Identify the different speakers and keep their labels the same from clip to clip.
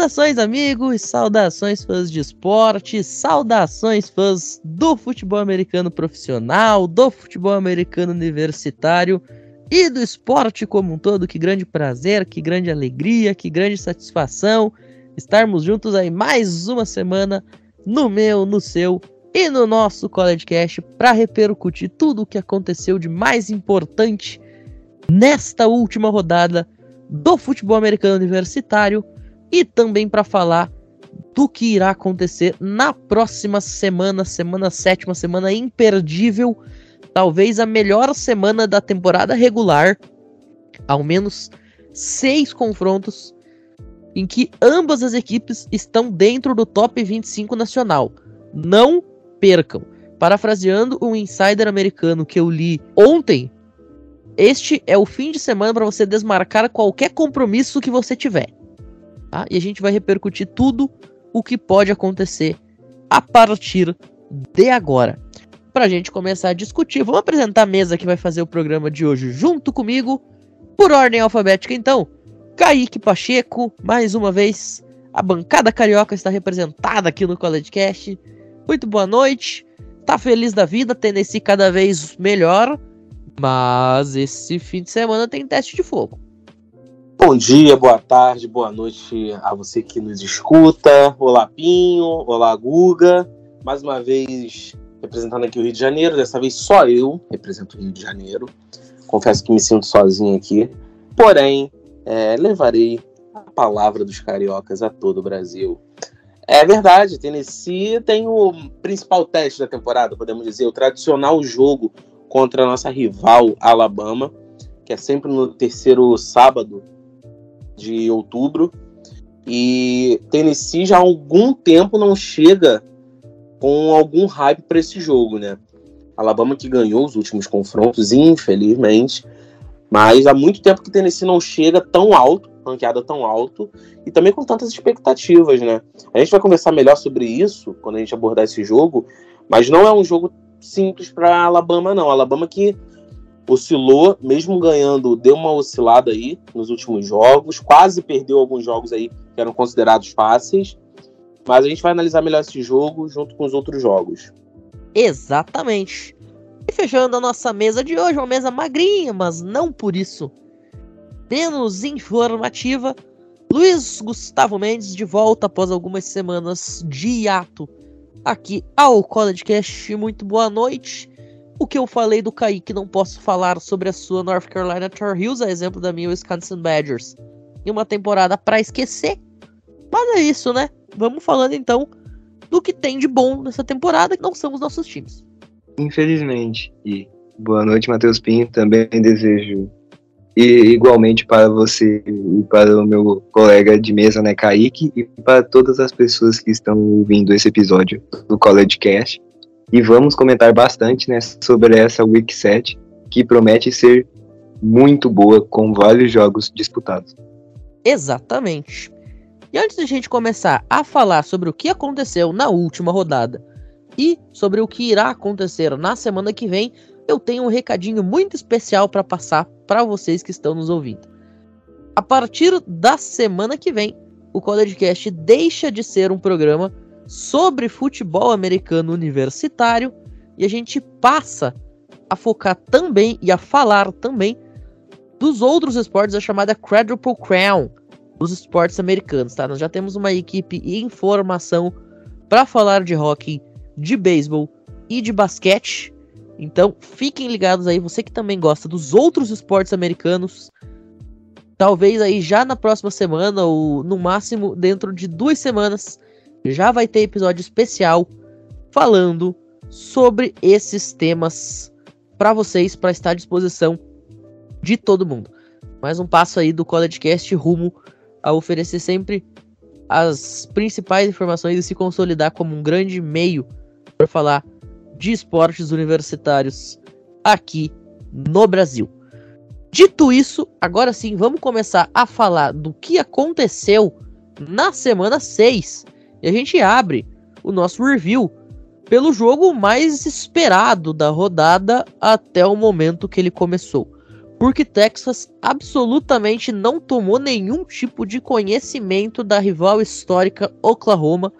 Speaker 1: Saudações, amigos, saudações fãs de esporte, saudações fãs do futebol americano profissional, do futebol americano universitário e do esporte como um todo. Que grande prazer, que grande alegria, que grande satisfação estarmos juntos aí mais uma semana no meu, no seu e no nosso College Cast para repercutir tudo o que aconteceu de mais importante nesta última rodada do futebol americano universitário e também para falar do que irá acontecer na próxima semana, semana sétima, semana imperdível, talvez a melhor semana da temporada regular, ao menos seis confrontos em que ambas as equipes estão dentro do top 25 nacional. Não percam. Parafraseando um insider americano que eu li ontem, este é o fim de semana para você desmarcar qualquer compromisso que você tiver. Tá? E a gente vai repercutir tudo o que pode acontecer a partir de agora. Para a gente começar a discutir, vamos apresentar a mesa que vai fazer o programa de hoje junto comigo, por ordem alfabética então. Kaique Pacheco, mais uma vez, a bancada carioca está representada aqui no College Cast. Muito boa noite. Tá feliz da vida, Tennessee cada vez melhor, mas esse fim de semana tem teste de fogo.
Speaker 2: Bom dia, boa tarde, boa noite a você que nos escuta. Olá, Pinho. Olá, Guga. Mais uma vez representando aqui o Rio de Janeiro. Dessa vez só eu represento o Rio de Janeiro. Confesso que me sinto sozinho aqui. Porém, é, levarei a palavra dos cariocas a todo o Brasil. É verdade, Tennessee tem o principal teste da temporada, podemos dizer, o tradicional jogo contra a nossa rival Alabama, que é sempre no terceiro sábado de outubro. E Tennessee já há algum tempo não chega com algum hype para esse jogo, né? Alabama que ganhou os últimos confrontos, infelizmente, mas há muito tempo que Tennessee não chega tão alto, ranqueada tão alto, e também com tantas expectativas, né? A gente vai conversar melhor sobre isso quando a gente abordar esse jogo, mas não é um jogo simples para Alabama, não. Alabama que oscilou, mesmo ganhando, deu uma oscilada aí nos últimos jogos, quase perdeu alguns jogos aí que eram considerados fáceis. Mas a gente vai analisar melhor esse jogo junto com os outros jogos.
Speaker 1: Exatamente. E fechando a nossa mesa de hoje, uma mesa magrinha, mas não por isso menos informativa. Luiz Gustavo Mendes de volta após algumas semanas de hiato aqui ao College Cast. Muito boa noite. O que eu falei do Kaique, não posso falar sobre a sua North Carolina Tar Heels, a exemplo da minha Wisconsin Badgers. Em uma temporada para esquecer. Mas é isso, né? Vamos falando então do que tem de bom nessa temporada, que não são os nossos times.
Speaker 3: Infelizmente. E boa noite, Matheus Pinho. Também desejo e igualmente para você e para o meu colega de mesa, né, Kaique, e para todas as pessoas que estão ouvindo esse episódio do College Cast. E vamos comentar bastante né, sobre essa Week 7, que promete ser muito boa, com vários jogos disputados.
Speaker 1: Exatamente. E antes de a gente começar a falar sobre o que aconteceu na última rodada e sobre o que irá acontecer na semana que vem, eu tenho um recadinho muito especial para passar para vocês que estão nos ouvindo. A partir da semana que vem, o College Cast deixa de ser um programa sobre futebol americano universitário e a gente passa a focar também e a falar também dos outros esportes, a chamada Quadruple Crown, os esportes americanos, tá? Nós já temos uma equipe em formação para falar de hockey, de beisebol e de basquete. Então, fiquem ligados aí, você que também gosta dos outros esportes americanos. Talvez aí já na próxima semana, ou no máximo dentro de duas semanas, já vai ter episódio especial falando sobre esses temas para vocês, para estar à disposição de todo mundo. Mais um passo aí do CollegeCast rumo a oferecer sempre as principais informações e se consolidar como um grande meio para falar de esportes universitários aqui no Brasil. Dito isso, agora sim vamos começar a falar do que aconteceu na semana 6 e a gente abre o nosso review pelo jogo mais esperado da rodada até o momento que ele começou. porque Texas absolutamente não tomou nenhum tipo de conhecimento da rival histórica Oklahoma.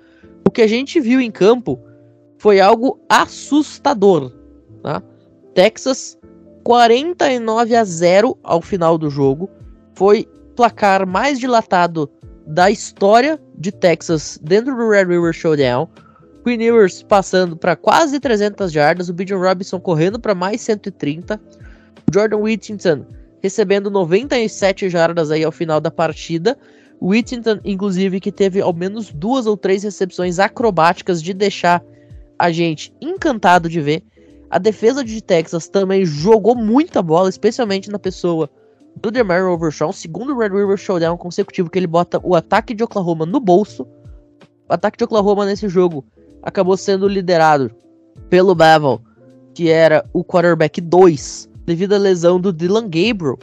Speaker 1: O que a gente viu em campo foi algo assustador. Tá? Texas 49 a 0 ao final do jogo. Foi placar mais dilatado da história de Texas dentro do Red River Showdown. Queen Ewers passando para quase 300 jardas, o Bijan Robinson correndo para mais 130 Jordan Whittington recebendo 97 jardas aí ao final da partida. Whittington, inclusive, que teve ao menos duas ou três recepções acrobáticas de deixar a gente encantado de ver. A defesa de Texas também jogou muita bola, especialmente na pessoa do Demario Overshawn, segundo Red River Showdown consecutivo que ele bota o ataque de Oklahoma no bolso. O ataque de Oklahoma nesse jogo acabou sendo liderado pelo Bevel, que era o quarterback 2 devido à lesão do Dylan Gabriel.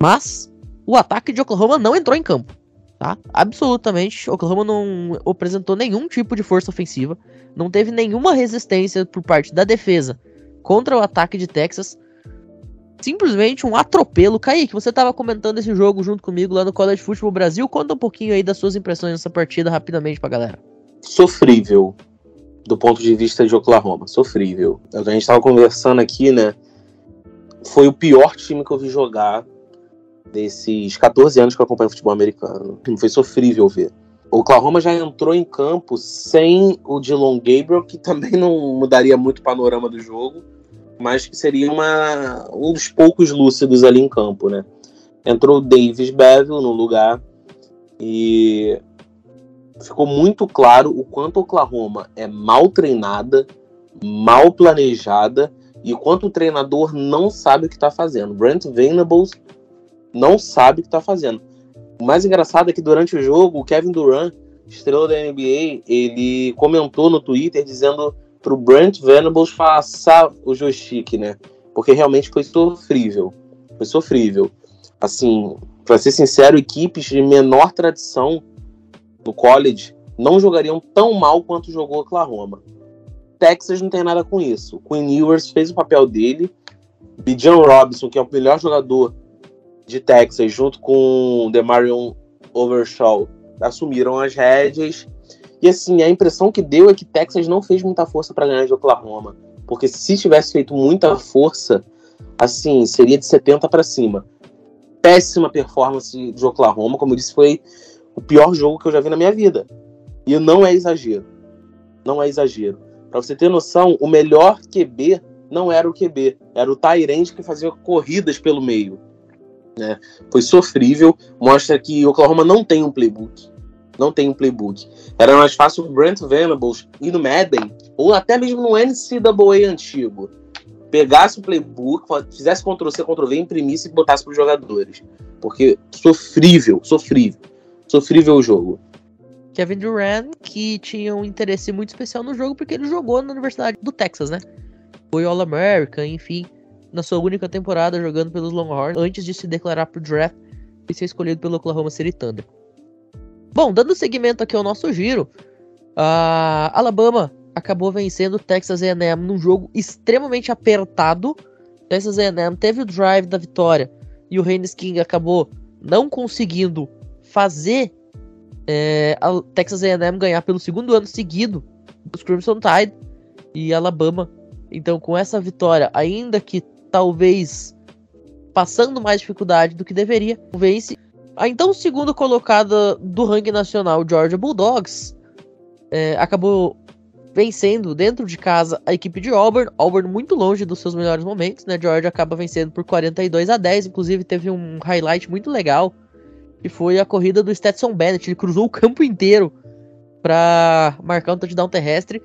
Speaker 1: Mas o ataque de Oklahoma não entrou em campo. Tá? Absolutamente, Oklahoma não apresentou nenhum tipo de força ofensiva, não teve nenhuma resistência por parte da defesa contra o ataque de Texas. Simplesmente um atropelo. Kaique, você estava comentando esse jogo junto comigo lá no College Football Brasil. Conta um pouquinho aí das suas impressões nessa partida rapidamente pra galera.
Speaker 2: Sofrível, do ponto de vista de Oklahoma. Sofrível. A gente estava conversando aqui, né? foi o pior time que eu vi jogar desses 14 anos que eu acompanho futebol americano. Foi sofrível ver. O Oklahoma já entrou em campo sem o Dylan Gabriel, que também não mudaria muito o panorama do jogo, mas que seria uma, um dos poucos lúcidos ali em campo, né? Entrou o Davis Bevel no lugar e ficou muito claro o quanto Oklahoma é mal treinada, mal planejada e quanto o treinador não sabe o que está fazendo. Brent Venables não sabe o que está fazendo. O mais engraçado é que durante o jogo, o Kevin Durant, estrela da NBA, ele comentou no Twitter dizendo pro Brent Venables passar o joystick, né? Porque realmente foi sofrível. Foi sofrível. Assim, para ser sincero, equipes de menor tradição no college não jogariam tão mal quanto jogou Oklahoma. Texas não tem nada com isso. Quinn Ewers fez o papel dele. Bijan Robinson, que é o melhor jogador de Texas, junto com Demarion Overshaw, assumiram as rédeas. E assim, a impressão que deu é que Texas não fez muita força para ganhar de Oklahoma. Porque se tivesse feito muita força, assim, seria de 70 para cima. Péssima performance de Oklahoma, como eu disse, foi o pior jogo que eu já vi na minha vida. E não é exagero. Não é exagero. Para você ter noção, o melhor QB não era o QB, era o Tyrande que fazia corridas pelo meio. Né? Foi sofrível, mostra que Oklahoma não tem um playbook. Não tem um playbook. Era mais fácil o Brent Venables ir no Madden, ou até mesmo no NCAA antigo. Pegasse o playbook, fizesse Ctrl-C, Ctrl-V, imprimisse e botasse para os jogadores. Porque sofrível, sofrível. Sofrível o jogo.
Speaker 1: Kevin Durant, que tinha um interesse muito especial no jogo porque ele jogou na Universidade do Texas, né? Foi All-American, enfim, na sua única temporada jogando pelos Longhorns, antes de se declarar pro draft e ser escolhido pelo Oklahoma City Thunder. Bom, dando seguimento aqui ao nosso giro, a Alabama acabou vencendo o Texas A&M num jogo extremamente apertado. Texas A&M teve o drive da vitória e o Haynes King acabou não conseguindo fazer é, a Texas A&M ganhar pelo segundo ano seguido os Crimson Tide e Alabama. Então, com essa vitória, ainda que talvez passando mais dificuldade do que deveria, vence a então segunda colocada do ranking nacional, Georgia Bulldogs, é, acabou vencendo dentro de casa a equipe de Auburn. Auburn muito longe dos seus melhores momentos, né? Georgia acaba vencendo por 42 a 10, inclusive teve um highlight muito legal que foi a corrida do Stetson Bennett. Ele cruzou o campo inteiro para marcar um touchdown terrestre,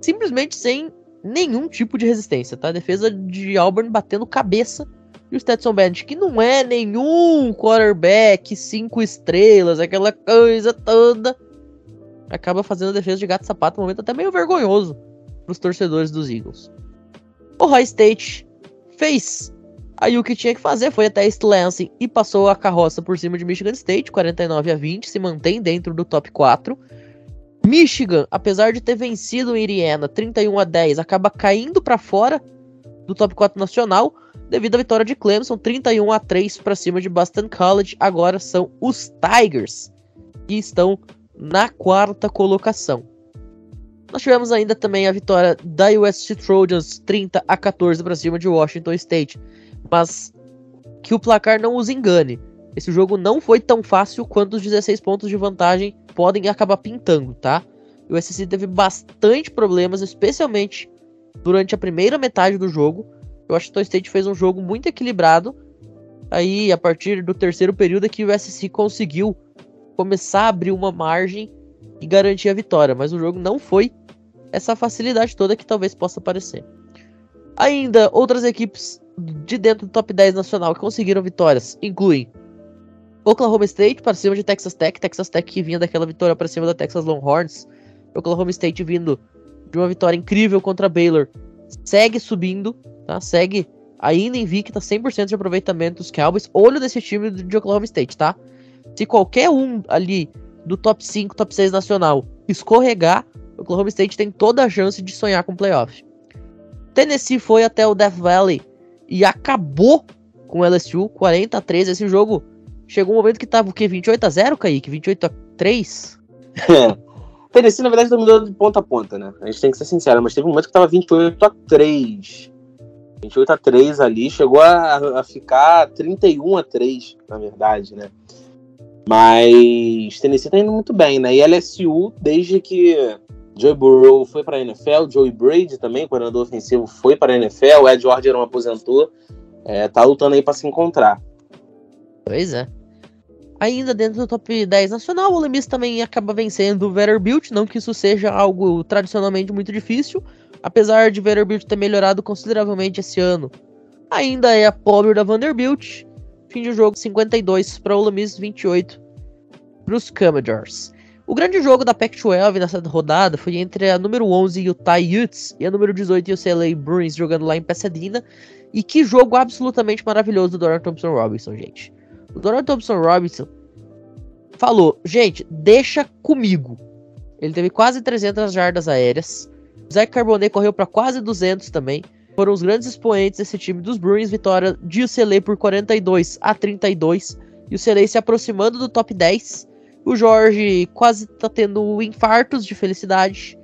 Speaker 1: simplesmente sem nenhum tipo de resistência, tá? A defesa de Auburn batendo cabeça. E o Stetson Bennett, que não é nenhum quarterback, cinco estrelas, aquela coisa toda, acaba fazendo a defesa de gato sapato, um momento até meio vergonhoso para os torcedores dos Eagles. O High State fez Aí o que tinha que fazer foi até East Lansing e passou a carroça por cima de Michigan State, 49 a 20, se mantém dentro do top 4. Michigan, apesar de ter vencido o Indiana 31 a 10, acaba caindo para fora do top 4 nacional, devido à vitória de Clemson, 31 a 3 para cima de Boston College. Agora são os Tigers que estão na quarta colocação. Nós tivemos ainda também a vitória da USC Trojans 30 a 14 para cima de Washington State. Mas que o placar não os engane. Esse jogo não foi tão fácil quanto os 16 pontos de vantagem podem acabar pintando, tá? O USC teve bastante problemas, especialmente durante a primeira metade do jogo. O Washington State fez um jogo muito equilibrado. Aí, a partir do terceiro período, é que o USC conseguiu começar a abrir uma margem e garantir a vitória. Mas o jogo não foi essa facilidade toda que talvez possa parecer. Ainda outras equipes de dentro do top 10 nacional que conseguiram vitórias incluem Oklahoma State para cima de Texas Tech, Texas Tech que vinha daquela vitória para cima da Texas Longhorns, Oklahoma State vindo de uma vitória incrível contra Baylor, segue subindo, tá? Segue ainda invicta, 100% de aproveitamento dos Cowboys. Olho desse time de Oklahoma State, tá? Se qualquer um ali do top 5, top 6 nacional escorregar, Oklahoma State tem toda a chance de sonhar com playoff. Tennessee foi até o Death Valley e acabou com o LSU 40 a 13. Esse jogo chegou um momento que tava o quê? 28 a 0, Kaique? 28 a 3?
Speaker 2: Tennessee, na verdade, dominou de ponta a ponta, né? A gente tem que ser sincero, mas teve um momento que tava 28 a 3. 28 a 3 ali, chegou a, a ficar 31 a 3, na verdade, né? Mas Tennessee tá indo muito bem, né? E LSU, desde que Joey Burrow foi para NFL, Joey Brady também, coordenador ofensivo, foi para NFL, o Ed Orgeron aposentou, é, tá lutando aí para se encontrar.
Speaker 1: Pois é. Ainda dentro do top 10 nacional, o Ole Miss também acaba vencendo o Vanderbilt, não que isso seja algo tradicionalmente muito difícil, apesar de Vanderbilt ter melhorado consideravelmente esse ano. Ainda é a pobre da Vanderbilt, fim de jogo 52 para o Ole Miss, 28 para os Commodores. O grande jogo da Pac-12 nessa rodada foi entre a número 11 Utah Utes e a número 18 UCLA Bruins jogando lá em Pasadena. E que jogo absolutamente maravilhoso do Dorian Thompson Robinson, gente. O Dorian Thompson Robinson falou: gente, deixa comigo. Ele teve quase 300 jardas aéreas. Zach Carbonet correu para quase 200 também. Foram os grandes expoentes desse time dos Bruins. Vitória de UCLA por 42 a 32. E o UCLA se aproximando do top 10 o Jorge quase tá tendo infartos de felicidade.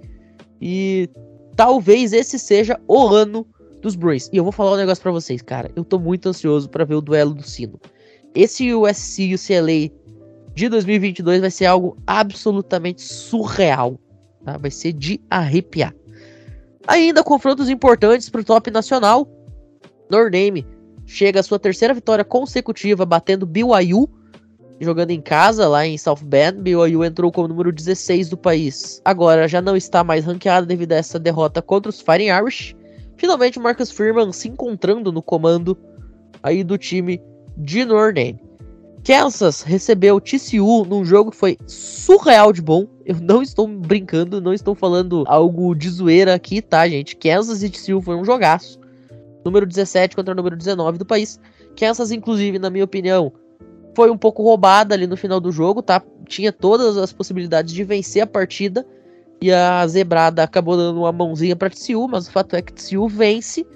Speaker 1: E talvez esse seja o ano dos Bruins. E eu vou falar um negócio para vocês, cara. Eu tô muito ansioso para ver o duelo do sino. Esse USC e o CLA de 2022 vai ser algo absolutamente surreal. Tá? Vai ser de arrepiar. Ainda confrontos importantes para o top nacional. Nordame chega à sua terceira vitória consecutiva, batendo BYU jogando em casa lá em South Bend, BYU entrou como número 16 do país. Agora já não está mais ranqueado devido a essa derrota contra os Fighting Irish. Finalmente Marcus Freeman se encontrando no comando aí do time de Notre Dame. Kansas recebeu TCU num jogo que foi surreal de bom. Eu não estou brincando, não estou falando algo de zoeira aqui, tá, gente? Kansas e TCU foi um jogaço. Número 17 contra o número 19 do país. Kansas, inclusive, na minha opinião, foi um pouco roubada ali no final do jogo, tá? Tinha todas as possibilidades de vencer a partida e a Zebrada acabou dando uma mãozinha para TCU, mas o fato é que TCU vence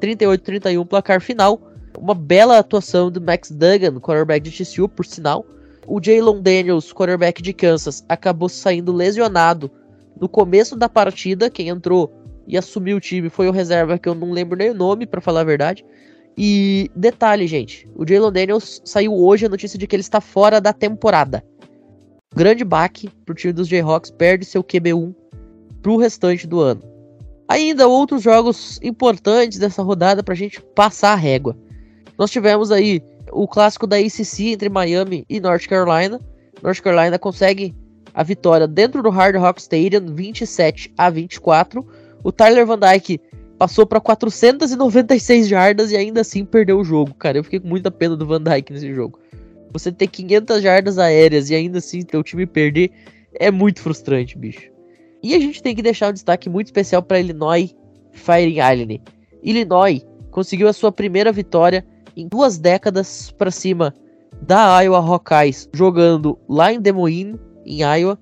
Speaker 1: 38-31 placar final. Uma bela atuação do Max Duggan, quarterback de TCU, por sinal. O Jalen Daniels, quarterback de Kansas, acabou saindo lesionado no começo da partida. Quem entrou e assumiu o time foi o reserva, que eu não lembro nem o nome, para falar a verdade. E detalhe, gente, o Jalen Daniels saiu hoje a notícia de que ele está fora da temporada. Grande baque pro time dos Jayhawks, perde seu QB1 pro restante do ano. Ainda outros jogos importantes dessa rodada pra gente passar a régua. Nós tivemos aí o clássico da ACC entre Miami e North Carolina. North Carolina consegue a vitória dentro do Hard Rock Stadium, 27 a 24. O Tyler Van Dyke passou para 496 jardas e ainda assim perdeu o jogo, cara. Eu fiquei com muita pena do Van Dyke nesse jogo. Você ter 500 jardas aéreas e ainda assim teu time perder é muito frustrante, bicho. E a gente tem que deixar um destaque muito especial para Illinois Fighting Island. Illinois conseguiu a sua primeira vitória em duas décadas para cima da Iowa Hawkeyes, jogando lá em Des Moines, em Iowa.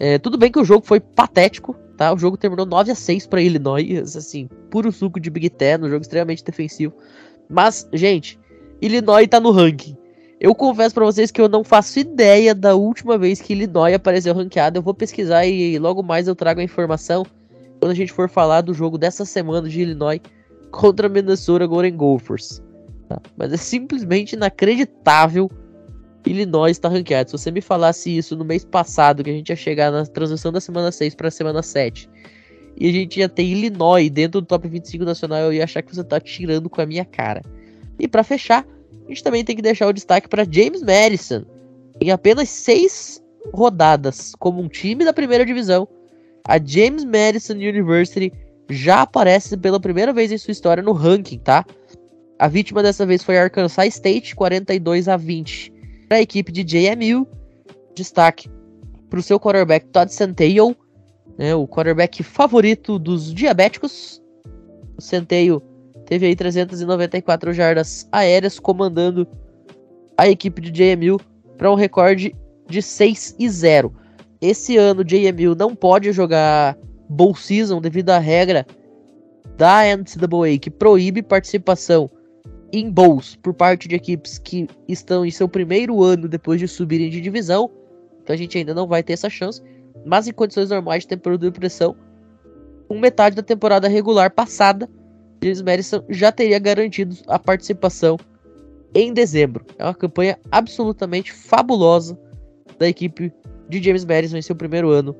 Speaker 1: É, tudo bem que o jogo foi patético, tá? O jogo terminou 9 a 6 para Illinois, assim, puro suco de Big Ten, um jogo extremamente defensivo. Mas, gente, Illinois tá no ranking. Eu confesso para vocês que eu não faço ideia da última vez que Illinois apareceu ranqueado. Eu vou pesquisar e logo mais eu trago a informação quando a gente for falar do jogo dessa semana de Illinois contra Minnesota Golden Gophers. Tá? Mas é simplesmente inacreditável Illinois está ranqueado. Se você me falasse isso no mês passado, que a gente ia chegar na transição da semana 6 para a semana 7, e a gente ia ter Illinois dentro do top 25 nacional, eu ia achar que você tá tirando com a minha cara. E para fechar, a gente também tem que deixar o destaque para James Madison. Em apenas seis rodadas como um time da primeira divisão, a James Madison University já aparece pela primeira vez em sua história no ranking, tá? A vítima dessa vez foi Arkansas State, 42 a 20. Para a equipe de JMU, destaque para o seu quarterback Todd Centeio, né, o quarterback favorito dos diabéticos. O Centeio teve aí 394 jardas aéreas, comandando a equipe de JMU para um recorde de 6 e 0. Esse ano, JMU não pode jogar Bowl Season devido à regra da NCAA que proíbe participação em bowls por parte de equipes que estão em seu primeiro ano depois de subirem de divisão. Então a gente ainda não vai ter essa chance. Mas em condições normais de temperatura e pressão, com metade da temporada regular passada, James Madison já teria garantido a participação em dezembro. É uma campanha absolutamente fabulosa da equipe de James Madison em seu primeiro ano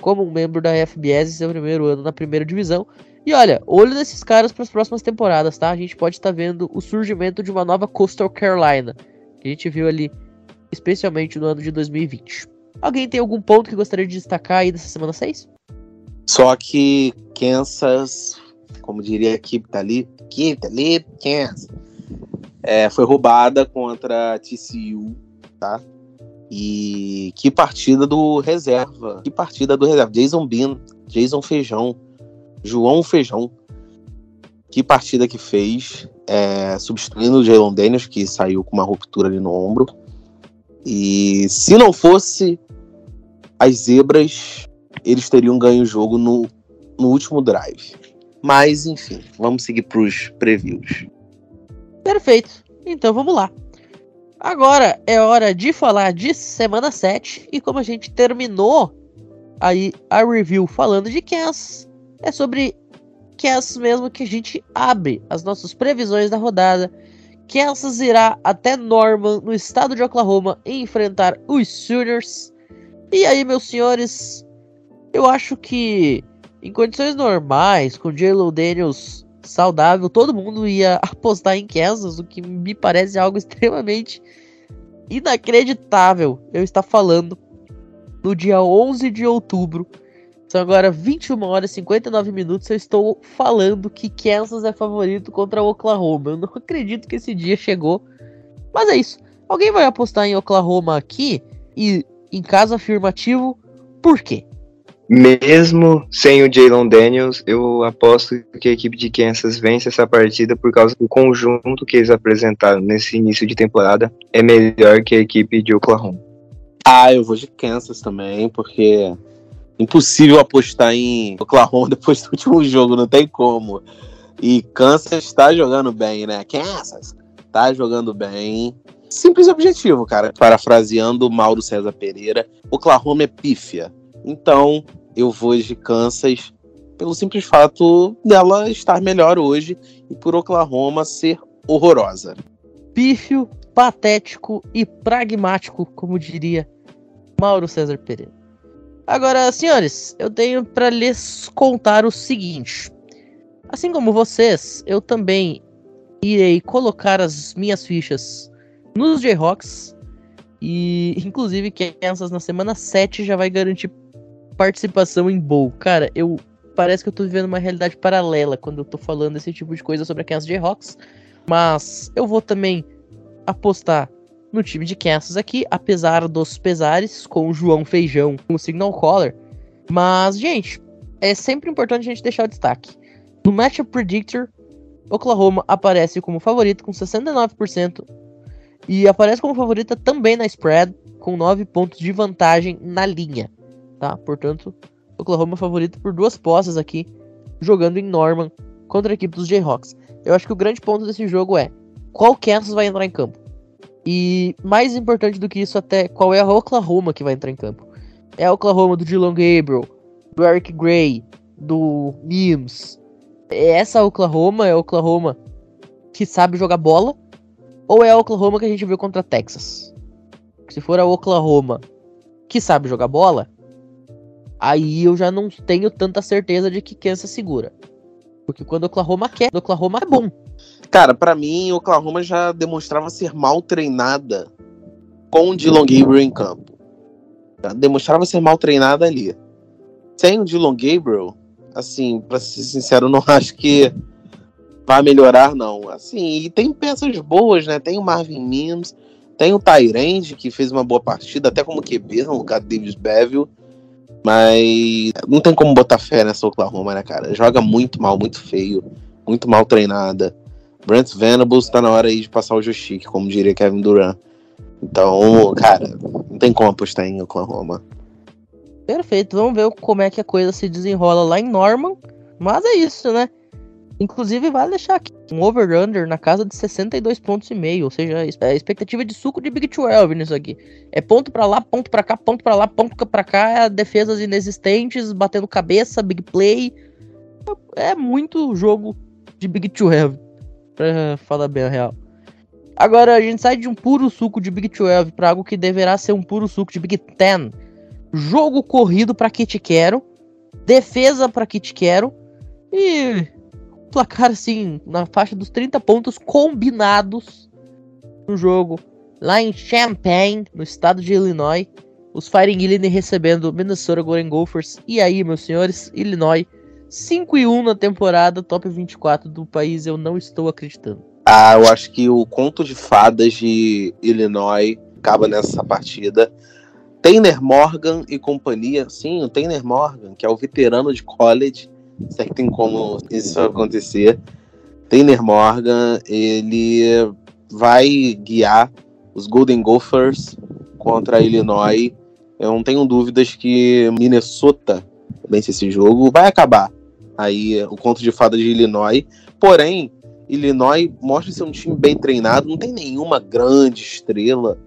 Speaker 1: como um membro da FBS em seu primeiro ano na primeira divisão. E olha, olho nesses caras para as próximas temporadas, tá? A gente pode estar tá vendo o surgimento de uma nova Coastal Carolina, que a gente viu ali, especialmente no ano de 2020. Alguém tem algum ponto que gostaria de destacar aí dessa semana 6?
Speaker 2: Só que Kansas, como diria a equipe ali, equipe ali, Kansas, é, foi roubada contra a TCU, tá? E que partida do reserva. Que partida do reserva. Jason Bean, Jason Feijão, João Feijão. Que partida que fez. É, substituindo o Jalen Daniels, que saiu com uma ruptura ali no ombro. E se não fosse as zebras, eles teriam ganho o jogo no, no último drive. Mas, enfim, vamos seguir para os previews.
Speaker 1: Perfeito. Então vamos lá. Agora é hora de falar de semana 7 e como a gente terminou aí a review falando de Kansas, é sobre Kansas mesmo que a gente abre as nossas previsões da rodada. Kansas irá até Norman, no estado de Oklahoma, enfrentar os Sooners. E aí, meus senhores, eu acho que em condições normais, com J.Lo Daniels saudável, todo mundo ia apostar em Kansas, o que me parece algo extremamente inacreditável. Eu estar falando no dia 11 de outubro, são agora 21 horas e 59 minutos, eu estou falando que Kansas é favorito contra o Oklahoma. Eu não acredito que esse dia chegou. Mas é isso. Alguém vai apostar em Oklahoma aqui? E em caso afirmativo, por quê?
Speaker 3: Mesmo sem o Jalen Daniels, eu aposto que a equipe de Kansas vence essa partida por causa do conjunto que eles apresentaram nesse início de temporada é melhor que a equipe de Oklahoma.
Speaker 2: Ah, eu vou de Kansas também, porque impossível apostar em Oklahoma depois do último jogo, não tem como. E Kansas está jogando bem, né? Kansas está jogando bem. Simples objetivo, cara. Parafraseando Mauro César Pereira, Oklahoma é pífia então, eu vou de Kansas pelo simples fato dela estar melhor hoje e por Oklahoma ser horrorosa.
Speaker 1: Pífio, patético e pragmático, como diria Mauro César Pereira. Agora, senhores, eu tenho para lhes contar o seguinte. Assim como vocês, eu também irei colocar as minhas fichas nos Jayhawks. E, inclusive, Kansas na semana 7 já vai garantir participação em bowl. Cara, eu parece que eu tô vivendo uma realidade paralela quando eu tô falando esse tipo de coisa sobre a Kansas Jayhawks. Mas eu vou também apostar no time de Kansas aqui, apesar dos pesares, com o João Feijão como signal caller. Mas, gente, é sempre importante a gente deixar o destaque. No Matchup Predictor, Oklahoma aparece como favorito com 69% e aparece como favorita também na spread com 9 pontos de vantagem na linha tá? Portanto, Oklahoma favorito por duas posses aqui, jogando em Norman contra a equipe dos Jayhawks. Eu acho que o grande ponto desse jogo é qual Kansas vai entrar em campo. E mais importante do que isso até, qual é a Oklahoma que vai entrar em campo. É a Oklahoma do Dylan Gabriel, do Eric Gray, do Mims. É essa Oklahoma é a Oklahoma que sabe jogar bola? Ou é a Oklahoma que a gente viu contra Texas? Se for a Oklahoma que sabe jogar bola, aí eu já não tenho tanta certeza de que Kansas segura. Porque quando Oklahoma quer, Oklahoma é bom.
Speaker 2: Cara, para mim, Oklahoma já demonstrava ser mal treinada com o Dylan Gabriel em campo. Já demonstrava ser mal treinada ali. Sem o Dylan Gabriel, assim, pra ser sincero, não acho que vai melhorar, não. Assim, e tem peças boas, né? Tem o Marvin Mims, tem o Tyrande, que fez uma boa partida, até como QB, no lugar do Davis Beville. Mas não tem como botar fé nessa Oklahoma, né, cara? Joga muito mal, muito feio, muito mal treinada. Brent Venables tá na hora aí de passar o Jostick, como diria Kevin Durant. Então, cara, não tem como apostar em Oklahoma.
Speaker 1: Perfeito, vamos ver como é que a coisa se desenrola lá em Norman. Mas é isso, né? Inclusive, vale deixar aqui um over-under na casa de 62 pontos e meio. Ou seja, a expectativa de suco de Big 12 nisso aqui. É ponto para lá, ponto para cá, ponto para lá, ponto para cá. Defesas inexistentes, batendo cabeça, big play. É muito jogo de Big 12, pra falar bem a real. Agora, a gente sai de um puro suco de Big 12 para algo que deverá ser um puro suco de Big 10. Jogo corrido para que te quero. Defesa para que te quero. E placar assim, na faixa dos 30 pontos combinados no jogo. Lá em Champaign, no estado de Illinois. Os Fighting Illini recebendo Minnesota Golden Gophers. E aí, meus senhores, Illinois 5 e 1 na temporada, top 24 do país. Eu não estou acreditando.
Speaker 2: Ah, eu acho que o conto de fadas de Illinois acaba nessa partida. Taylor Morgan e companhia, sim, o Taylor Morgan, que é o veterano de college, se é que tem como isso acontecer. Taylor Morgan, ele vai guiar os Golden Gophers contra Illinois. Eu não tenho dúvidas que Minnesota vence esse jogo. Vai acabar aí o conto de fada de Illinois. Porém, Illinois mostra ser um time bem treinado. Não tem nenhuma grande estrela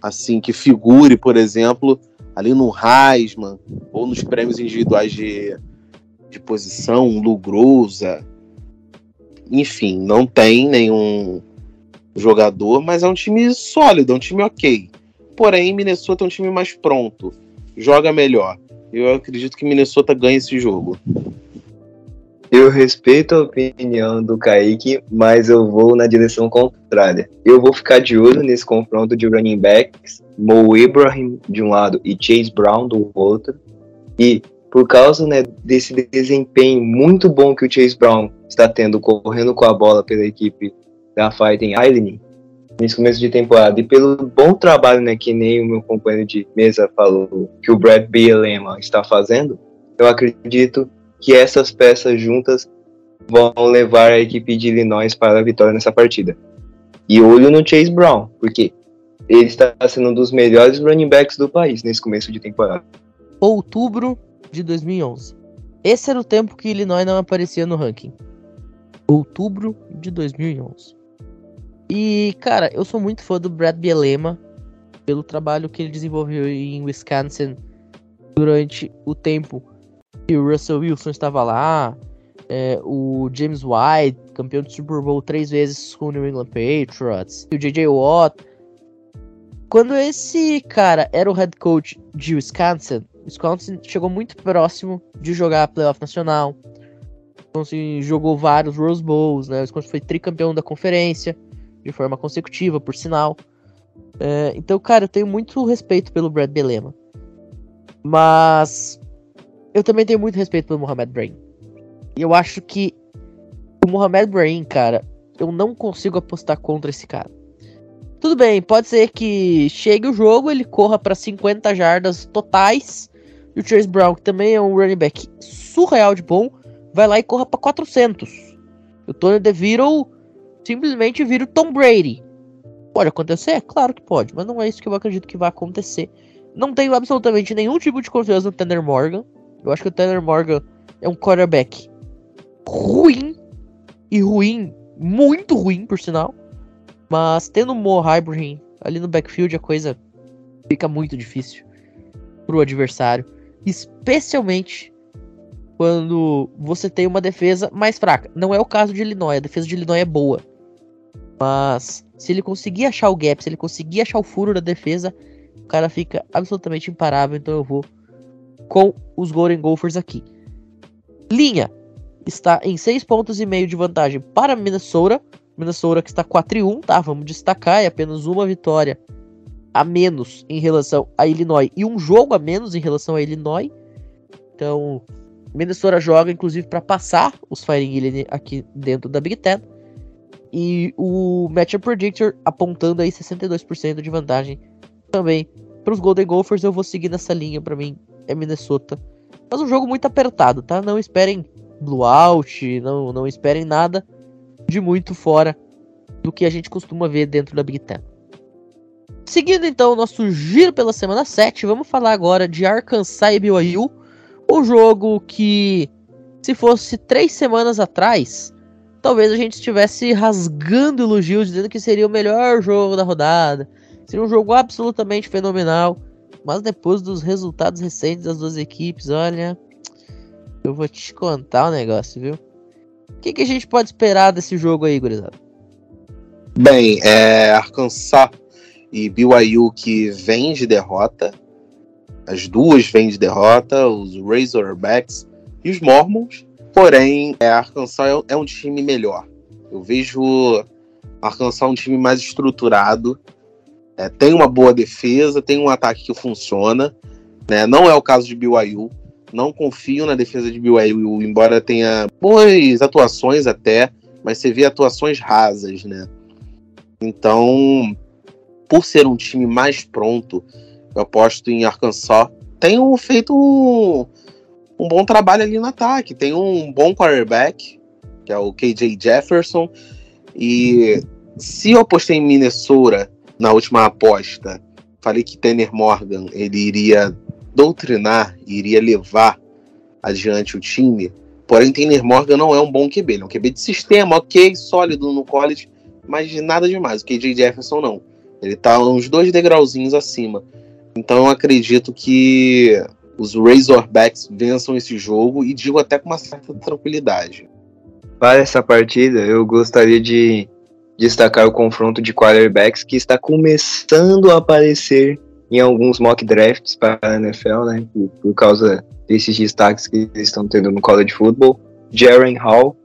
Speaker 2: assim que figure, por exemplo, ali no Heisman ou nos prêmios individuais de de posição, Lugrosa. Enfim, não tem nenhum jogador, mas é um time sólido, é um time ok. Porém, Minnesota é um time mais pronto, joga melhor. Eu acredito que Minnesota ganha esse jogo.
Speaker 3: Eu respeito a opinião do Kaique, mas eu vou na direção contrária. Eu vou ficar de olho nesse confronto de running backs, Mo Ibrahim de um lado e Chase Brown do outro. E por causa né, desse desempenho muito bom que o Chase Brown está tendo correndo com a bola pela equipe da Fighting Island nesse começo de temporada e pelo bom trabalho né, que nem o meu companheiro de mesa falou que o Brad Bielema está fazendo, eu acredito que essas peças juntas vão levar a equipe de Illinois para a vitória nessa partida. E olho no Chase Brown, porque ele está sendo um dos melhores running backs do país nesse começo de temporada.
Speaker 1: Outubro de 2011. Esse era o tempo que Illinois não aparecia no ranking. Outubro de 2011. E, cara, eu sou muito fã do Brad Bielema pelo trabalho que ele desenvolveu em Wisconsin durante o tempo que o Russell Wilson estava lá, é, o James White, campeão de Super Bowl três vezes com o New England Patriots, e o J.J. Watt. Quando esse cara era o head coach de Wisconsin, Wisconsin chegou muito próximo de jogar a playoff nacional. Wisconsin jogou vários Rose Bowls, né? Wisconsin foi tricampeão da conferência de forma consecutiva, por sinal. É, então, cara, eu tenho muito respeito pelo Brad Belema. Mas eu também tenho muito respeito pelo Mohamed Brain. Eu acho que o Mohamed Brain, cara, eu não consigo apostar contra esse cara. Tudo bem, pode ser que chegue o jogo, ele corra para 50 jardas totais e o Chase Brown, que também é um running back surreal de bom, vai lá e corra para 400. O Tony DeVito simplesmente vira o Tom Brady. Pode acontecer? Claro que pode, mas não é isso que eu acredito que vai acontecer. Não tenho absolutamente nenhum tipo de confiança no Tanner Morgan. Eu acho que o Tyler Morgan é um quarterback ruim e ruim, muito ruim, por sinal. Mas tendo o Mo Hybrid ali no backfield, a coisa fica muito difícil pro adversário. Especialmente quando você tem uma defesa mais fraca. Não é o caso de Illinois, a defesa de Illinois é boa. Mas se ele conseguir achar o gap, se ele conseguir achar o furo da defesa, o cara fica absolutamente imparável. Então eu vou com os Golden Gophers aqui. Linha está em 6 pontos e meio de vantagem para Minnesota. Minnesota que está 4 e 1, tá? Vamos destacar, é apenas uma vitória a menos em relação a Illinois e um jogo a menos em relação a Illinois. Então, Minnesota joga inclusive para passar os Fighting Illini aqui dentro da Big Ten. E o Matchup Predictor apontando aí 62% de vantagem também para os Golden Gophers. Eu vou seguir nessa linha, para mim é Minnesota. Mas um jogo muito apertado, tá? Não esperem blowout, não, não esperem nada de muito fora do que a gente costuma ver dentro da Big Ten. Seguindo então o nosso giro pela semana 7, vamos falar agora de Arkansas e BYU. O jogo que, se fosse três semanas atrás, talvez a gente estivesse rasgando elogios, dizendo que seria o melhor jogo da rodada. Seria um jogo absolutamente fenomenal. Mas depois dos resultados recentes das duas equipes, olha. Eu vou te contar o um negócio, viu? O que, que, a gente pode esperar desse jogo aí, gurizada?
Speaker 2: Bem, é Arkansas e BYU que vem de derrota. As duas vêm de derrota, os Razorbacks e os Mormons. Porém, é, Arkansas é, é um time melhor. Eu vejo Arkansas um time mais estruturado. É, tem uma boa defesa, tem um ataque que funciona. Né? Não é o caso de BYU. Não confio na defesa de BYU, embora tenha boas atuações até, mas você vê atuações rasas, né? Então, por ser um time mais pronto, eu aposto em Arkansas. Tem um, feito um, um bom trabalho ali no ataque. Tem um bom quarterback, que é o KJ Jefferson. E se eu apostei em Minnesota na última aposta, falei que Tanner Morgan ele iria doutrinar, iria levar adiante o time. Porém, Tanner Morgan não é um bom QB, ele é um QB de sistema, ok, sólido no college, mas nada demais. O KJ Jefferson não. Ele tá uns dois degrauzinhos acima. Então eu acredito que os Razorbacks vençam esse jogo e digo até com uma certa tranquilidade.
Speaker 3: Para essa partida, eu gostaria de destacar o confronto de quarterbacks que está começando a aparecer em alguns mock drafts para a NFL, né? Por, por causa desses destaques que eles estão tendo no college football. Jaren Hall,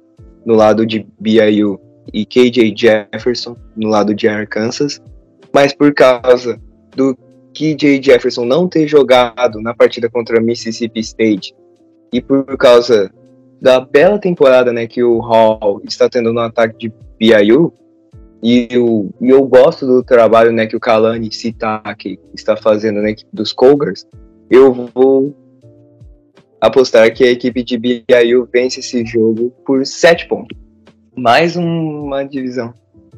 Speaker 3: no lado de BYU, e KJ Jefferson, no lado de Arkansas mas por causa do KJ Jefferson não ter jogado na partida contra Mississippi State e por causa da bela temporada né, que o Hall está tendo no ataque de BYU, e eu, eu gosto do trabalho né, que o Kalani Sitake está fazendo na equipe dos Cougars, eu vou apostar que a equipe de BYU vence esse jogo por 7 pontos. Mais uma divisão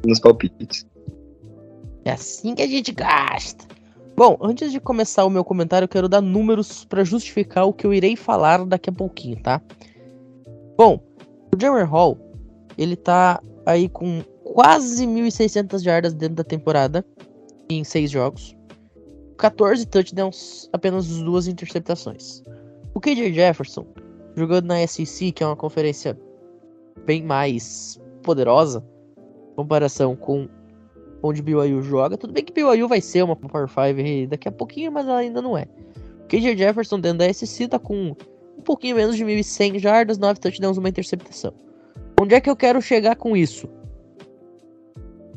Speaker 3: nos palpites.
Speaker 1: É assim que a gente gasta. Bom, antes de começar o meu comentário, eu quero dar números para justificar o que eu irei falar daqui a pouquinho, tá? Bom, o Jerry Hall, ele tá aí com quase 1.600 jardas dentro da temporada, em seis jogos. 14 touchdowns, apenas duas interceptações. O KJ Jefferson, jogando na SEC, que é uma conferência bem mais poderosa, em comparação com onde BYU joga. Tudo bem que BYU vai ser uma Power 5 daqui a pouquinho, mas ela ainda não é. KJ Jefferson dentro da SC tá com um pouquinho menos de 1.100 jardas, 9 touchdowns, uma interceptação. Onde é que eu quero chegar com isso?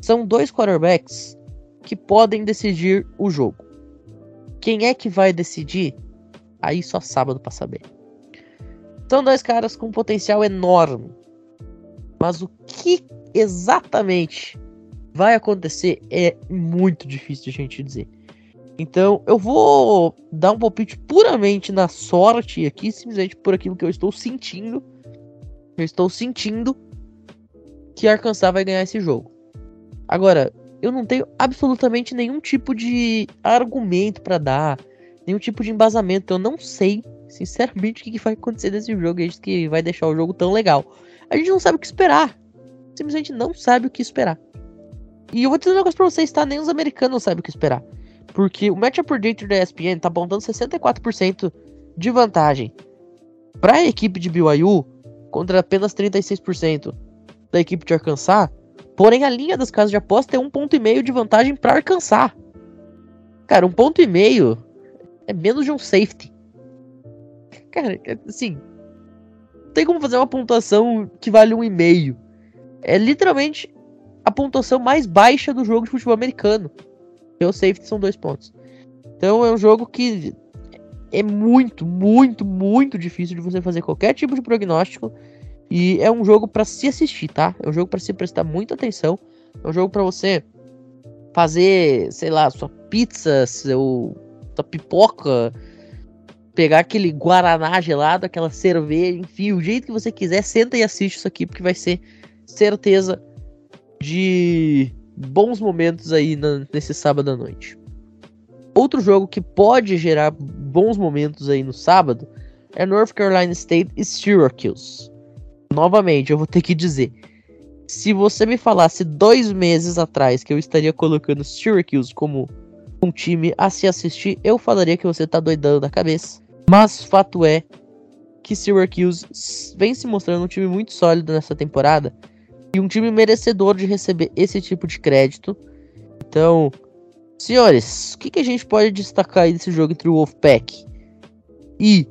Speaker 1: São dois quarterbacks que podem decidir o jogo. Quem é que vai decidir? Aí só sábado para saber. São dois caras com potencial enorme. Mas o que exatamente vai acontecer é muito difícil de a gente dizer. Então, eu vou dar um palpite puramente na sorte aqui, simplesmente por aquilo que eu estou sentindo. Eu estou sentindo que Arkansas vai ganhar esse jogo. Agora, eu não tenho absolutamente nenhum tipo de argumento para dar, nenhum tipo de embasamento. Eu não sei Sinceramente, o que vai acontecer nesse jogo? A gente que vai deixar o jogo tão legal. A gente não sabe o que esperar. Simplesmente não sabe o que esperar. E eu vou dizer um negócio pra vocês, tá? Nem os americanos sabem o que esperar. Porque o Matchup Predictor da ESPN tá apontando 64% de vantagem pra equipe de BYU contra apenas 36% da equipe de Arkansas. Porém, a linha das casas de aposta é um ponto e meio de vantagem para Arkansas. Cara, um ponto e meio é menos de um safety. Cara, assim, não tem como fazer uma pontuação que vale um e meio. É literalmente a pontuação mais baixa do jogo de futebol americano. E o safety são dois pontos. Então é um jogo que é muito, muito, muito difícil de você fazer qualquer tipo de prognóstico. E é um jogo para se assistir, tá? É um jogo para se prestar muita atenção. É um jogo para você fazer, sei lá, sua pizza, seu, sua pipoca, pegar aquele guaraná gelado, aquela cerveja, enfim, o jeito que você quiser, senta e assiste isso aqui, porque vai ser certeza de bons momentos aí na, nesse sábado à noite. Outro jogo que pode gerar bons momentos aí no sábado é North Carolina State e Syracuse. Novamente, eu vou ter que dizer, se você me falasse dois meses atrás que eu estaria colocando Syracuse como um time a se assistir, eu falaria que você tá doidando da cabeça. Mas fato é que Syracuse vem se mostrando um time muito sólido nessa temporada e um time merecedor de receber esse tipo de crédito. Então, senhores, o que, que a gente pode destacar aí desse jogo entre o Wolfpack e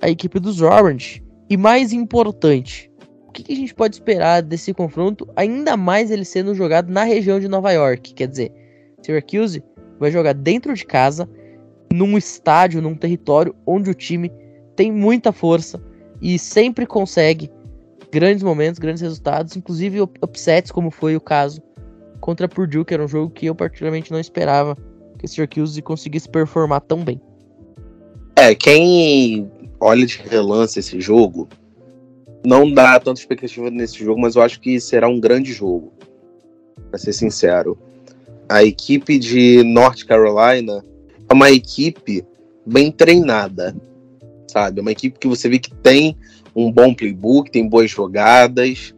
Speaker 1: a equipe dos Orange? E mais importante, que, que, a gente pode esperar desse confronto, ainda mais ele sendo jogado na região de Nova York? Quer dizer, Syracuse vai jogar dentro de casa, num estádio, num território onde o time tem muita força e sempre consegue grandes momentos, grandes resultados, inclusive upsets, como foi o caso contra Purdue, que era um jogo que eu particularmente não esperava que Syracuse conseguisse performar tão bem.
Speaker 2: É, quem olha de relance esse jogo não dá tanta expectativa nesse jogo, mas eu acho que será um grande jogo. Pra ser sincero. A equipe de North Carolina é uma equipe bem treinada, sabe? É uma equipe que você vê que tem um bom playbook, tem boas jogadas.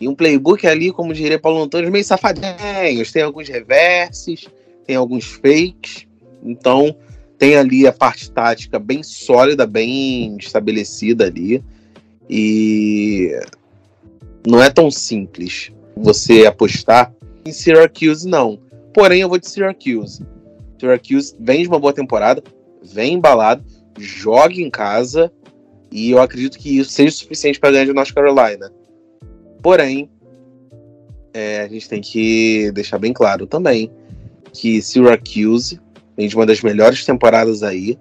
Speaker 2: E um playbook ali, como diria Paulo Antônio, meio safadinhos. Tem alguns reverses, tem alguns fakes. Então, tem ali a parte tática bem sólida, bem estabelecida ali. E não é tão simples você apostar em Syracuse, não. Porém, eu vou de Syracuse. Syracuse vem de uma boa temporada, vem embalado, joga em casa e eu acredito que isso seja suficiente para ganhar de North Carolina. Porém, é, a gente tem que deixar bem claro também que Syracuse vem de uma das melhores temporadas aí